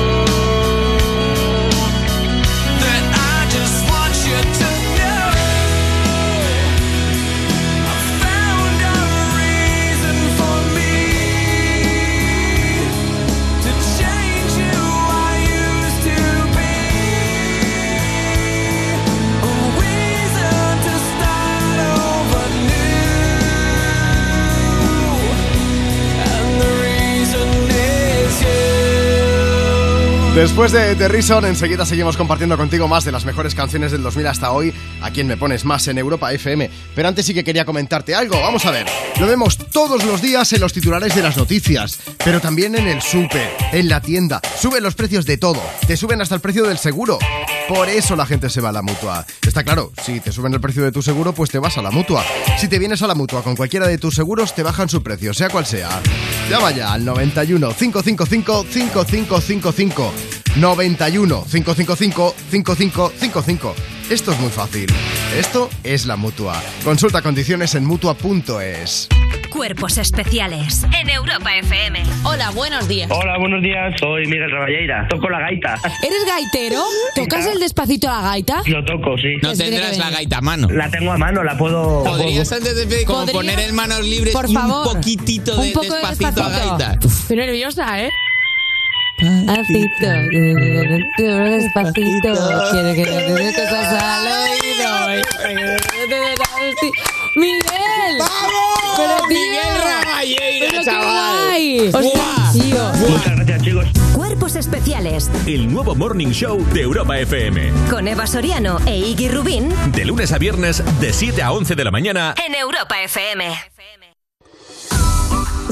Speaker 3: Después de The Reason, enseguida seguimos compartiendo contigo más de las mejores canciones del 2000 hasta hoy, a quien me pones más en Europa FM. Pero antes sí que quería comentarte algo, vamos a ver. Lo vemos todos los días en los titulares de las noticias, pero también en el súper, en la tienda. Suben los precios de todo, te suben hasta el precio del seguro. Por eso la gente se va a la mutua. Está claro, si te suben el precio de tu seguro, pues te vas a la mutua. Si te vienes a la mutua con cualquiera de tus seguros, te bajan su precio, sea cual sea. Llama ya al 91 555 5555. 91 555 5555. Esto es muy fácil. Esto es la mutua. Consulta condiciones en mutua.es.
Speaker 2: Cuerpos especiales en Europa FM.
Speaker 57: Hola, buenos días.
Speaker 67: Hola, buenos días. Soy Miguel Raballeira. Toco la gaita.
Speaker 57: ¿Eres gaitero? ¿Tocas el despacito la gaita?
Speaker 67: Lo toco, sí.
Speaker 57: No tendrás la
Speaker 67: gaita a mano. La tengo a mano, la puedo.
Speaker 29: Podrías antes de pedir como
Speaker 57: ¿Podrías?
Speaker 29: poner en manos libres
Speaker 57: Por favor.
Speaker 29: un poquitito de
Speaker 57: Un poco de
Speaker 29: despacito a gaita.
Speaker 57: Estoy nerviosa, ¿eh? Despacito, despacito, quiere que te dé cosas al oído. ¡Miguel! ¡Vamos! Pero,
Speaker 29: Miguel
Speaker 57: qué
Speaker 29: chaval.
Speaker 67: Muchas gracias, chicos.
Speaker 2: Cuerpos especiales
Speaker 6: El nuevo Morning Show de Europa FM.
Speaker 2: con Eva Soriano e Iggy Rubín
Speaker 6: De lunes a viernes, de 7 a 11 de la mañana.
Speaker 2: en Europa FM.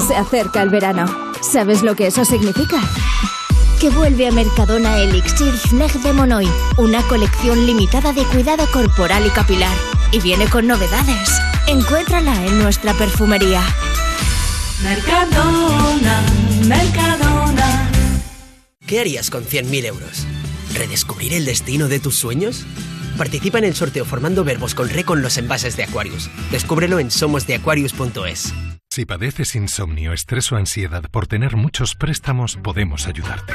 Speaker 68: Se acerca el verano. ¿Sabes lo que eso significa? Que vuelve a Mercadona Elixir Sneg de Monoy, una colección limitada de cuidado corporal y capilar. Y viene con novedades. Encuéntrala en nuestra perfumería.
Speaker 69: Mercadona, Mercadona.
Speaker 42: ¿Qué harías con 100.000 euros? ¿Redescubrir el destino de tus sueños? Participa en el sorteo formando verbos con re con los envases de Aquarius. Descúbrelo en somosdeaquarius.es.
Speaker 47: Si padeces insomnio, estrés o ansiedad por tener muchos préstamos, podemos ayudarte.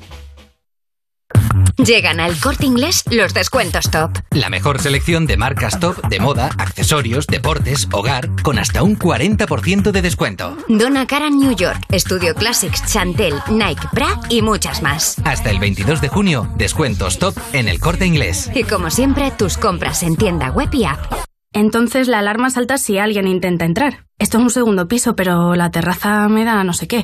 Speaker 15: Llegan al corte inglés los descuentos top.
Speaker 70: La mejor selección de marcas top de moda, accesorios, deportes, hogar, con hasta un 40% de descuento.
Speaker 15: Donna Karan New York, Studio Classics, Chantel, Nike, Bra y muchas más.
Speaker 70: Hasta el 22 de junio, descuentos top en el corte inglés.
Speaker 15: Y como siempre, tus compras en tienda web y app.
Speaker 71: Entonces la alarma salta si alguien intenta entrar. Esto es un segundo piso, pero la terraza me da no sé qué.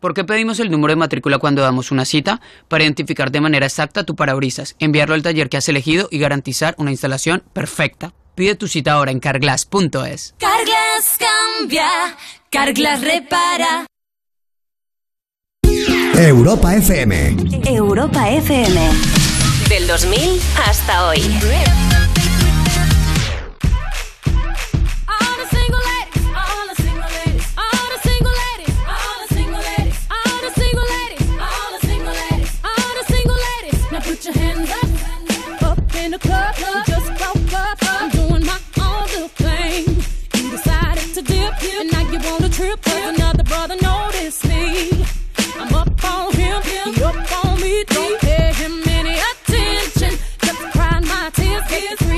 Speaker 28: ¿Por qué pedimos el número de matrícula cuando damos una cita? Para identificar de manera exacta tu parabrisas, enviarlo al taller que has elegido y garantizar una instalación perfecta. Pide tu cita ahora en carglass.es.
Speaker 29: Carglass cambia, Carglass repara.
Speaker 72: Europa FM.
Speaker 73: Europa FM.
Speaker 2: Del 2000 hasta hoy.
Speaker 29: In the club. You just broke up. I'm doing my own little thing. You decided to dip, and now you want to trip. 'cause another brother noticed me. I'm up on him, he up on me. Don't pay him any attention. Just crying my tears, get three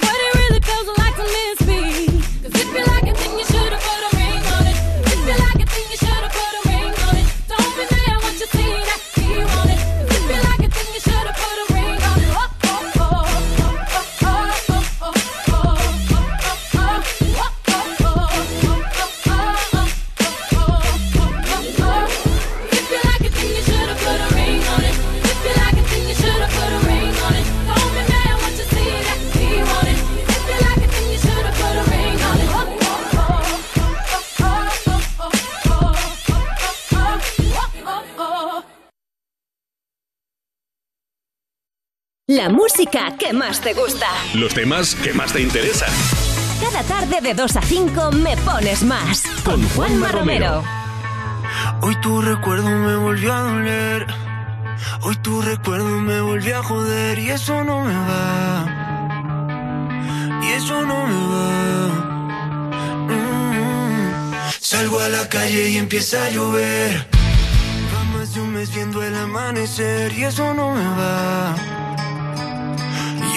Speaker 2: La música que más te gusta.
Speaker 6: Los temas que más te interesan.
Speaker 2: Cada tarde de 2 a 5 me pones más. Con Juanma Romero.
Speaker 74: Hoy tu recuerdo me volvió a doler. Hoy tu recuerdo me volvió a joder. Y eso no me va. Y eso no me va. Mm. Salgo a la calle y empieza a llover. Va más de un mes viendo el amanecer. Y eso no me va.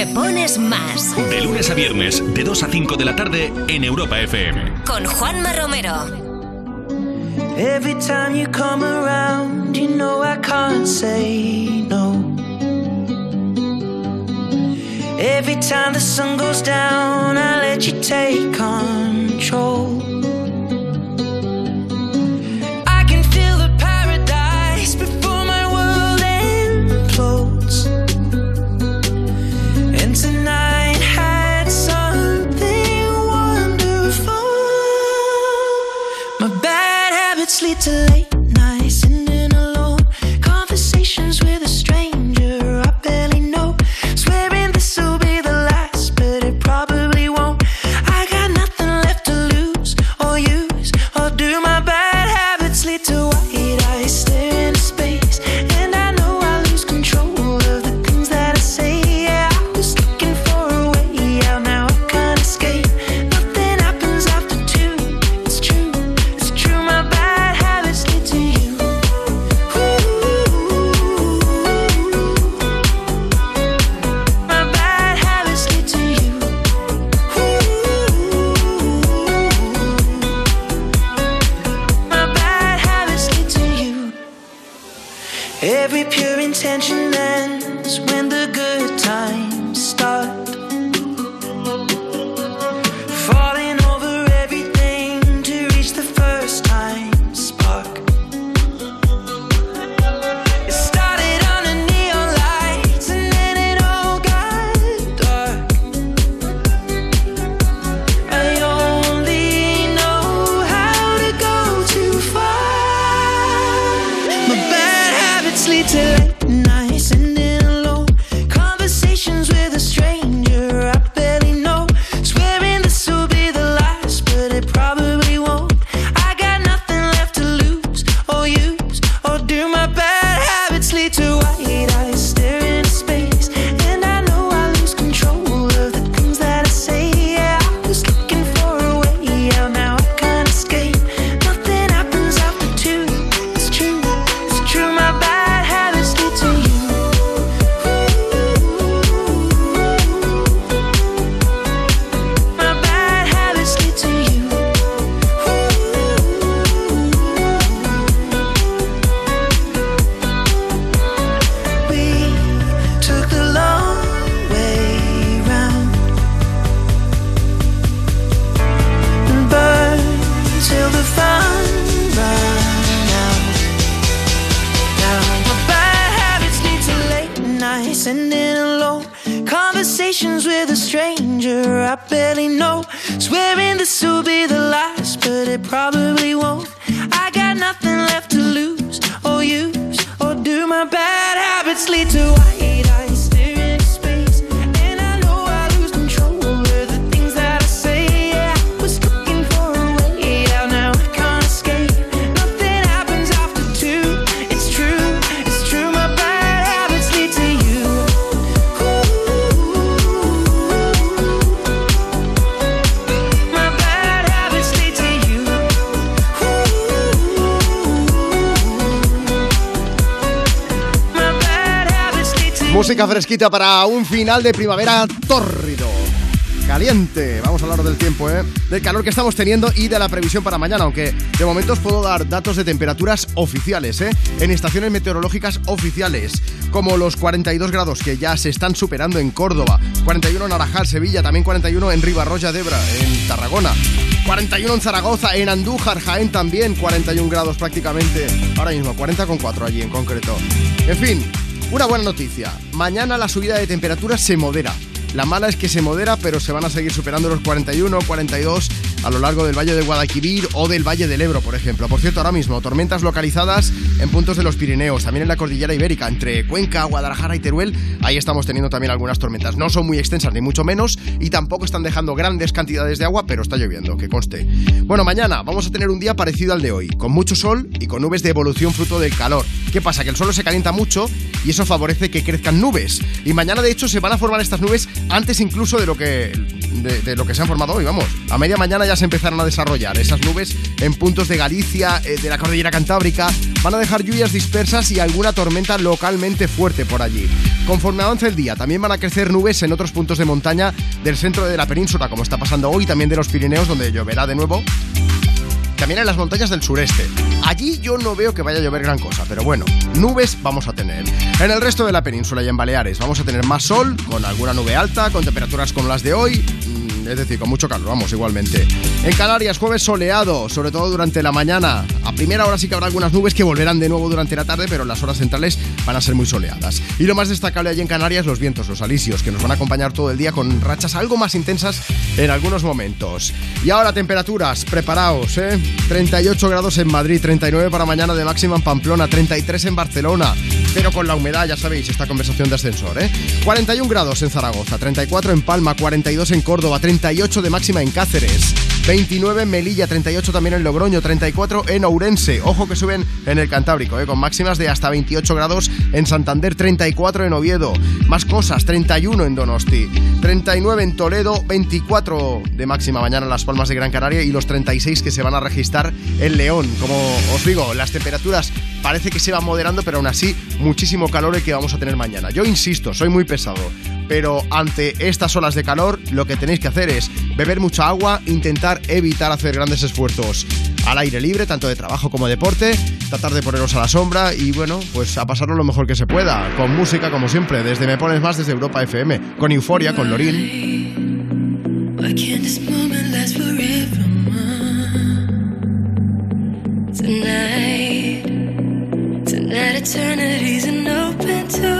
Speaker 2: Me Pones Más.
Speaker 6: De lunes a viernes, de 2 a 5 de la tarde en Europa FM.
Speaker 2: Con Juanma Romero.
Speaker 34: Every time you come around, you know I can't say no. Every time the sun goes down, I let you take control. too late.
Speaker 3: Fresquita para un final de primavera tórrido. Caliente. Vamos a hablar del tiempo, ¿eh? Del calor que estamos teniendo y de la previsión para mañana, aunque de momento os puedo dar datos de temperaturas oficiales, ¿eh? En estaciones meteorológicas oficiales, como los 42 grados que ya se están superando en Córdoba, 41 en Arajal, Sevilla, también 41 en Ribarroya de Ebra, en Tarragona, 41 en Zaragoza, en Andújar, Jaén también, 41 grados prácticamente, ahora mismo, 40,4 allí en concreto. En fin, una buena noticia. Mañana la subida de temperaturas se modera. La mala es que se modera, pero se van a seguir superando los 41, 42 a lo largo del Valle de Guadalquivir o del Valle del Ebro, por ejemplo. Por cierto, ahora mismo, tormentas localizadas en puntos de los Pirineos, también en la cordillera ibérica, entre Cuenca, Guadalajara y Teruel. Ahí estamos teniendo también algunas tormentas. No son muy extensas, ni mucho menos, y tampoco están dejando grandes cantidades de agua, pero está lloviendo, que conste. Bueno, mañana vamos a tener un día parecido al de hoy, con mucho sol y con nubes de evolución fruto del calor. ¿Qué pasa? Que el suelo se calienta mucho y eso favorece que crezcan nubes. Y mañana, de hecho, se van a formar estas nubes antes incluso de lo que de, lo que se han formado hoy, vamos. A media mañana ya se empezaron a desarrollar esas nubes en puntos de Galicia, eh, de la cordillera cantábrica van a dejar lluvias dispersas y alguna tormenta localmente fuerte por allí. Conforme avance el día, también van a crecer nubes en otros puntos de montaña del centro de la península, como está pasando hoy, también de los Pirineos, donde lloverá de nuevo también en las montañas del sureste. Allí yo no veo que vaya a llover gran cosa, pero bueno, nubes vamos a tener. En el resto de la península y en Baleares vamos a tener más sol, con alguna nube alta, con temperaturas como las de hoy, es decir, con mucho calor, vamos, igualmente. En Canarias, jueves soleado, sobre todo durante la mañana. A primera hora sí que habrá algunas nubes que volverán de nuevo durante la tarde, pero las horas centrales van a ser muy soleadas. Y lo más destacable allí en Canarias, los vientos, los alisios, que nos van a acompañar todo el día con rachas algo más intensas en algunos momentos. Y ahora temperaturas, preparaos, ¿eh? 38 grados en Madrid, 39 para mañana de máxima en Pamplona, 33 en Barcelona, pero con la humedad, ya sabéis, esta conversación de ascensor, ¿eh? 41 grados en Zaragoza, 34 en Palma, 42 en Córdoba, 38 de máxima en Cáceres. 29 en Melilla, 38 también en Logroño, 34 en Ourense. Ojo que suben en el Cantábrico, ¿eh? con máximas de hasta 28 grados en Santander, 34 en Oviedo. Más cosas, 31 en Donosti, 39 en Toledo, 24 de máxima mañana en Las Palmas de Gran Canaria y los 36 que se van a registrar en León. Como os digo, las temperaturas parece que se van moderando, pero aún así muchísimo calor el que vamos a tener mañana. Yo insisto, soy muy pesado, pero ante estas olas de calor lo que tenéis que hacer es beber mucha agua, intentar evitar hacer grandes esfuerzos al aire libre, tanto de trabajo como deporte, tratar de poneros a la sombra y bueno, pues a pasarlo lo mejor que se pueda, con música como siempre, desde Me Pones Más, desde Europa FM, con Euforia, con
Speaker 34: forever? Tonight, tonight eternity's an open door.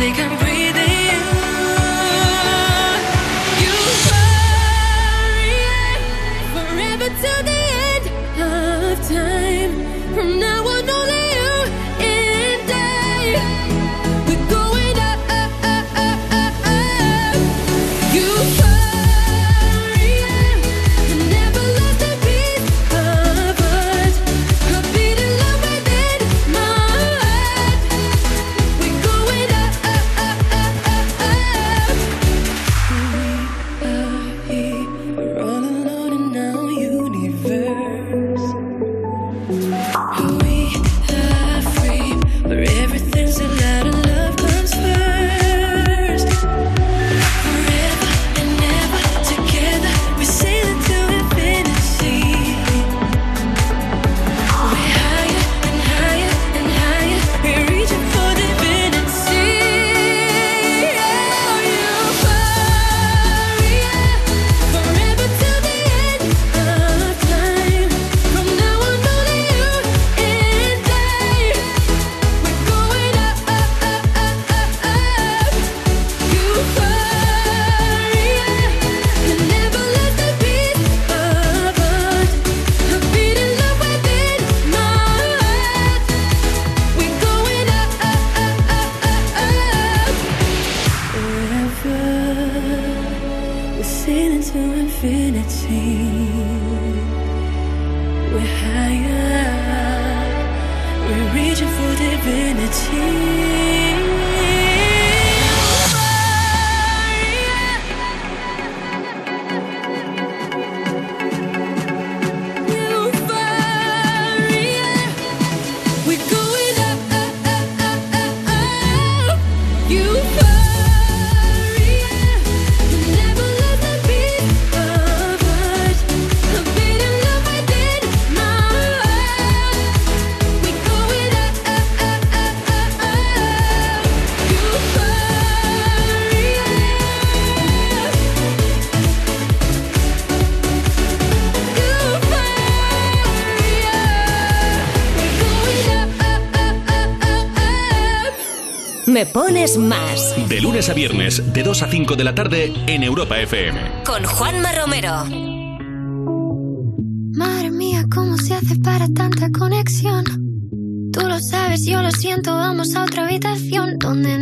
Speaker 34: Take, I'm
Speaker 2: Pones más.
Speaker 6: De lunes a viernes, de 2 a 5 de la tarde en Europa FM.
Speaker 2: Con Juanma Romero.
Speaker 75: Madre mía, ¿cómo se hace para tanta conexión? Tú lo sabes, yo lo siento, vamos a otra habitación donde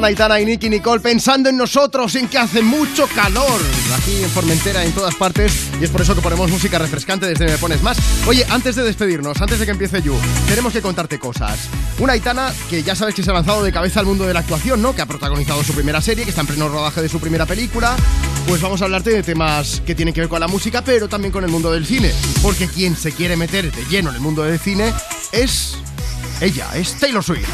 Speaker 3: están Aitana y Nicky Nicole pensando en nosotros, en que hace mucho calor. Aquí en Formentera, en todas partes. Y es por eso que ponemos música refrescante desde Me Pones Más. Oye, antes de despedirnos, antes de que empiece You, tenemos que contarte cosas. Una Aitana que ya sabes que se ha lanzado de cabeza al mundo de la actuación, ¿no? Que ha protagonizado su primera serie, que está en pleno rodaje de su primera película. Pues vamos a hablarte de temas que tienen que ver con la música, pero también con el mundo del cine. Porque quien se quiere meter de lleno en el mundo del cine es ella, es Taylor Swift.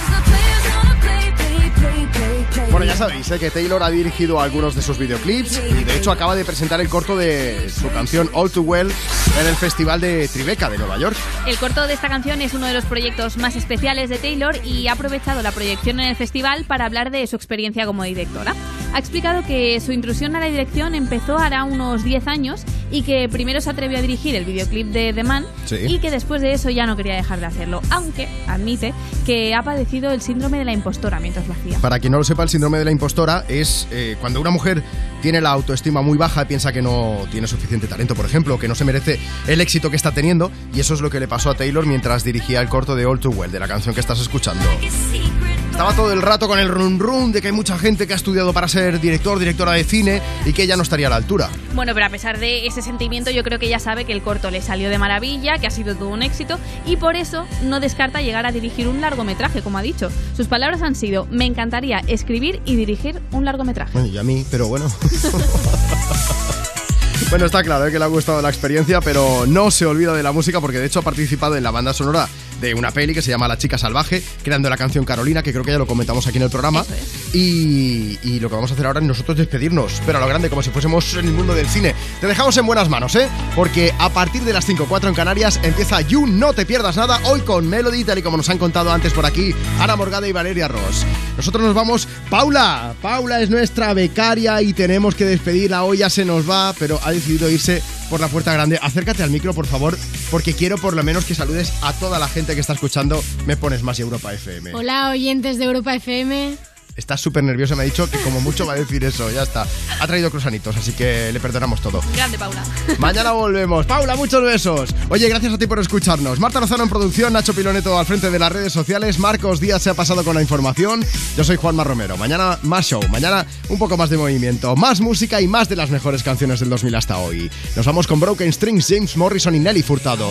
Speaker 3: Bueno, ya sabéis ¿eh? que Taylor ha dirigido algunos de sus videoclips y de hecho acaba de presentar el corto de su canción All Too Well en el Festival de Tribeca de Nueva York.
Speaker 8: El corto de esta canción es uno de los proyectos más especiales de Taylor y ha aprovechado la proyección en el festival para hablar de su experiencia como directora. Ha explicado que su intrusión a la dirección empezó hará unos 10 años y que primero se atrevió a dirigir el videoclip de The Man
Speaker 3: Sí.
Speaker 8: y que después de eso ya no quería dejar de hacerlo, aunque admite que ha padecido el síndrome de la impostora mientras lo hacía.
Speaker 3: Para quien no lo sepa, el síndrome de la impostora es eh, cuando una mujer tiene la autoestima muy baja y piensa que no tiene suficiente talento, por ejemplo, que no se merece el éxito que está teniendo, y eso es lo que le pasó a Taylor mientras dirigía el corto de All Too Well, de la canción que estás escuchando. Estaba todo el rato con el run run de que hay mucha gente que ha estudiado para ser director, directora de cine y que ella no estaría a la altura.
Speaker 8: Bueno, pero a pesar de ese sentimiento, yo creo que ella sabe que el corto le salió de maravilla, que ha sido todo un éxito y por eso no descarta llegar a dirigir un largometraje, como ha dicho. Sus palabras han sido: Me encantaría escribir y dirigir un largometraje.
Speaker 3: Bueno, y a mí, pero bueno. Bueno, está claro ¿eh? que le ha gustado la experiencia, pero no se olvida de la música porque de hecho ha participado en la banda sonora de una peli que se llama La chica salvaje, creando la canción Carolina, que creo que ya lo comentamos aquí en el programa. Y, y lo que vamos a hacer ahora es nosotros despedirnos, pero a lo grande, como si fuésemos en el mundo del cine. Te dejamos en buenas manos, ¿eh? Porque a partir de las 5.4 en Canarias empieza You, no te pierdas nada, hoy con Melody, tal y como nos han contado antes por aquí, Ana Morgada y Valeria Ross. Nosotros nos vamos, Paula, Paula es nuestra becaria y tenemos que despedirla, hoy ya se nos va, pero ha decidido irse por la puerta grande. Acércate al micro, por favor, porque quiero por lo menos que saludes a toda la gente que está escuchando Me Pones Más Europa FM.
Speaker 76: Hola, oyentes de Europa FM.
Speaker 3: Está súper nerviosa, me ha dicho que como mucho va a decir eso, ya está. Ha traído cruzanitos, así que le perdonamos todo.
Speaker 8: Grande, Paula.
Speaker 3: Mañana volvemos. Paula, muchos besos. Oye, gracias a ti por escucharnos. Marta Lozano en producción, Nacho Piloneto al frente de las redes sociales, Marcos Díaz se ha pasado con la información. Yo soy Juanma Romero. Mañana más show, mañana un poco más de movimiento, más música y más de las mejores canciones del 2000 hasta hoy. Nos vamos con Broken Strings, James Morrison y Nelly Furtado.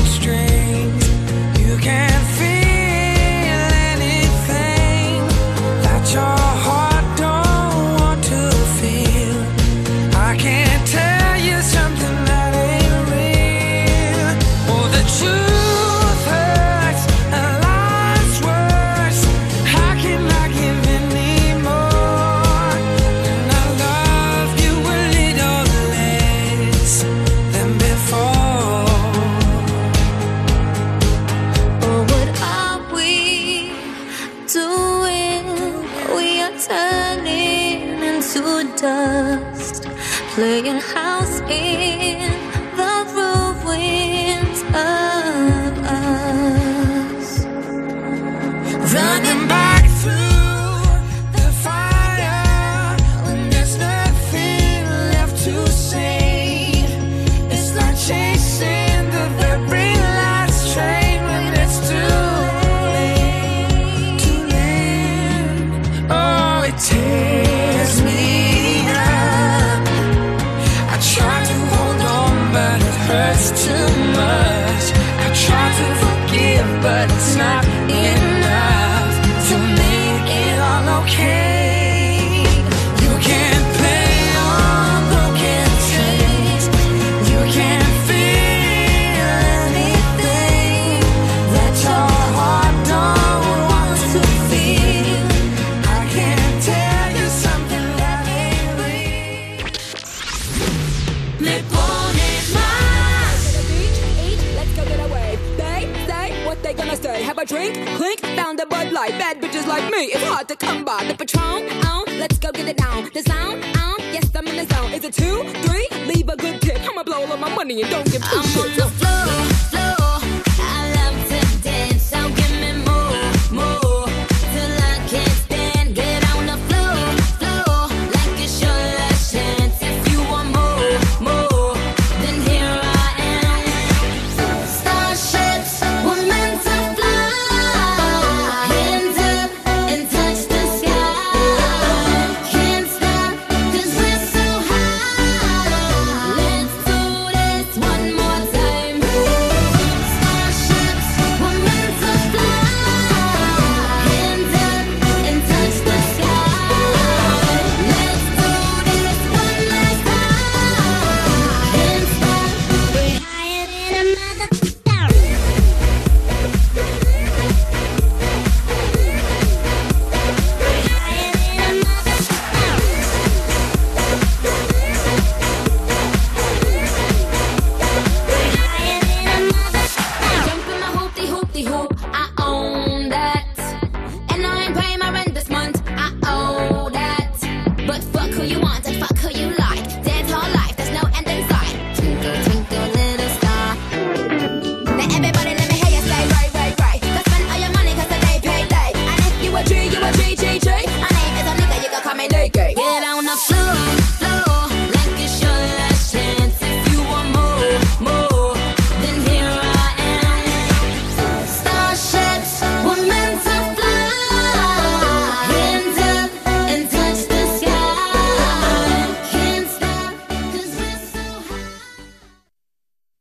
Speaker 77: hard to come by. The Patron, on, let's go get it down. The sound, on, yes I'm in the zone. Is it two, three? Leave a good tip. I'ma blow all of my money and don't give two
Speaker 34: I'm on
Speaker 77: shits.
Speaker 34: the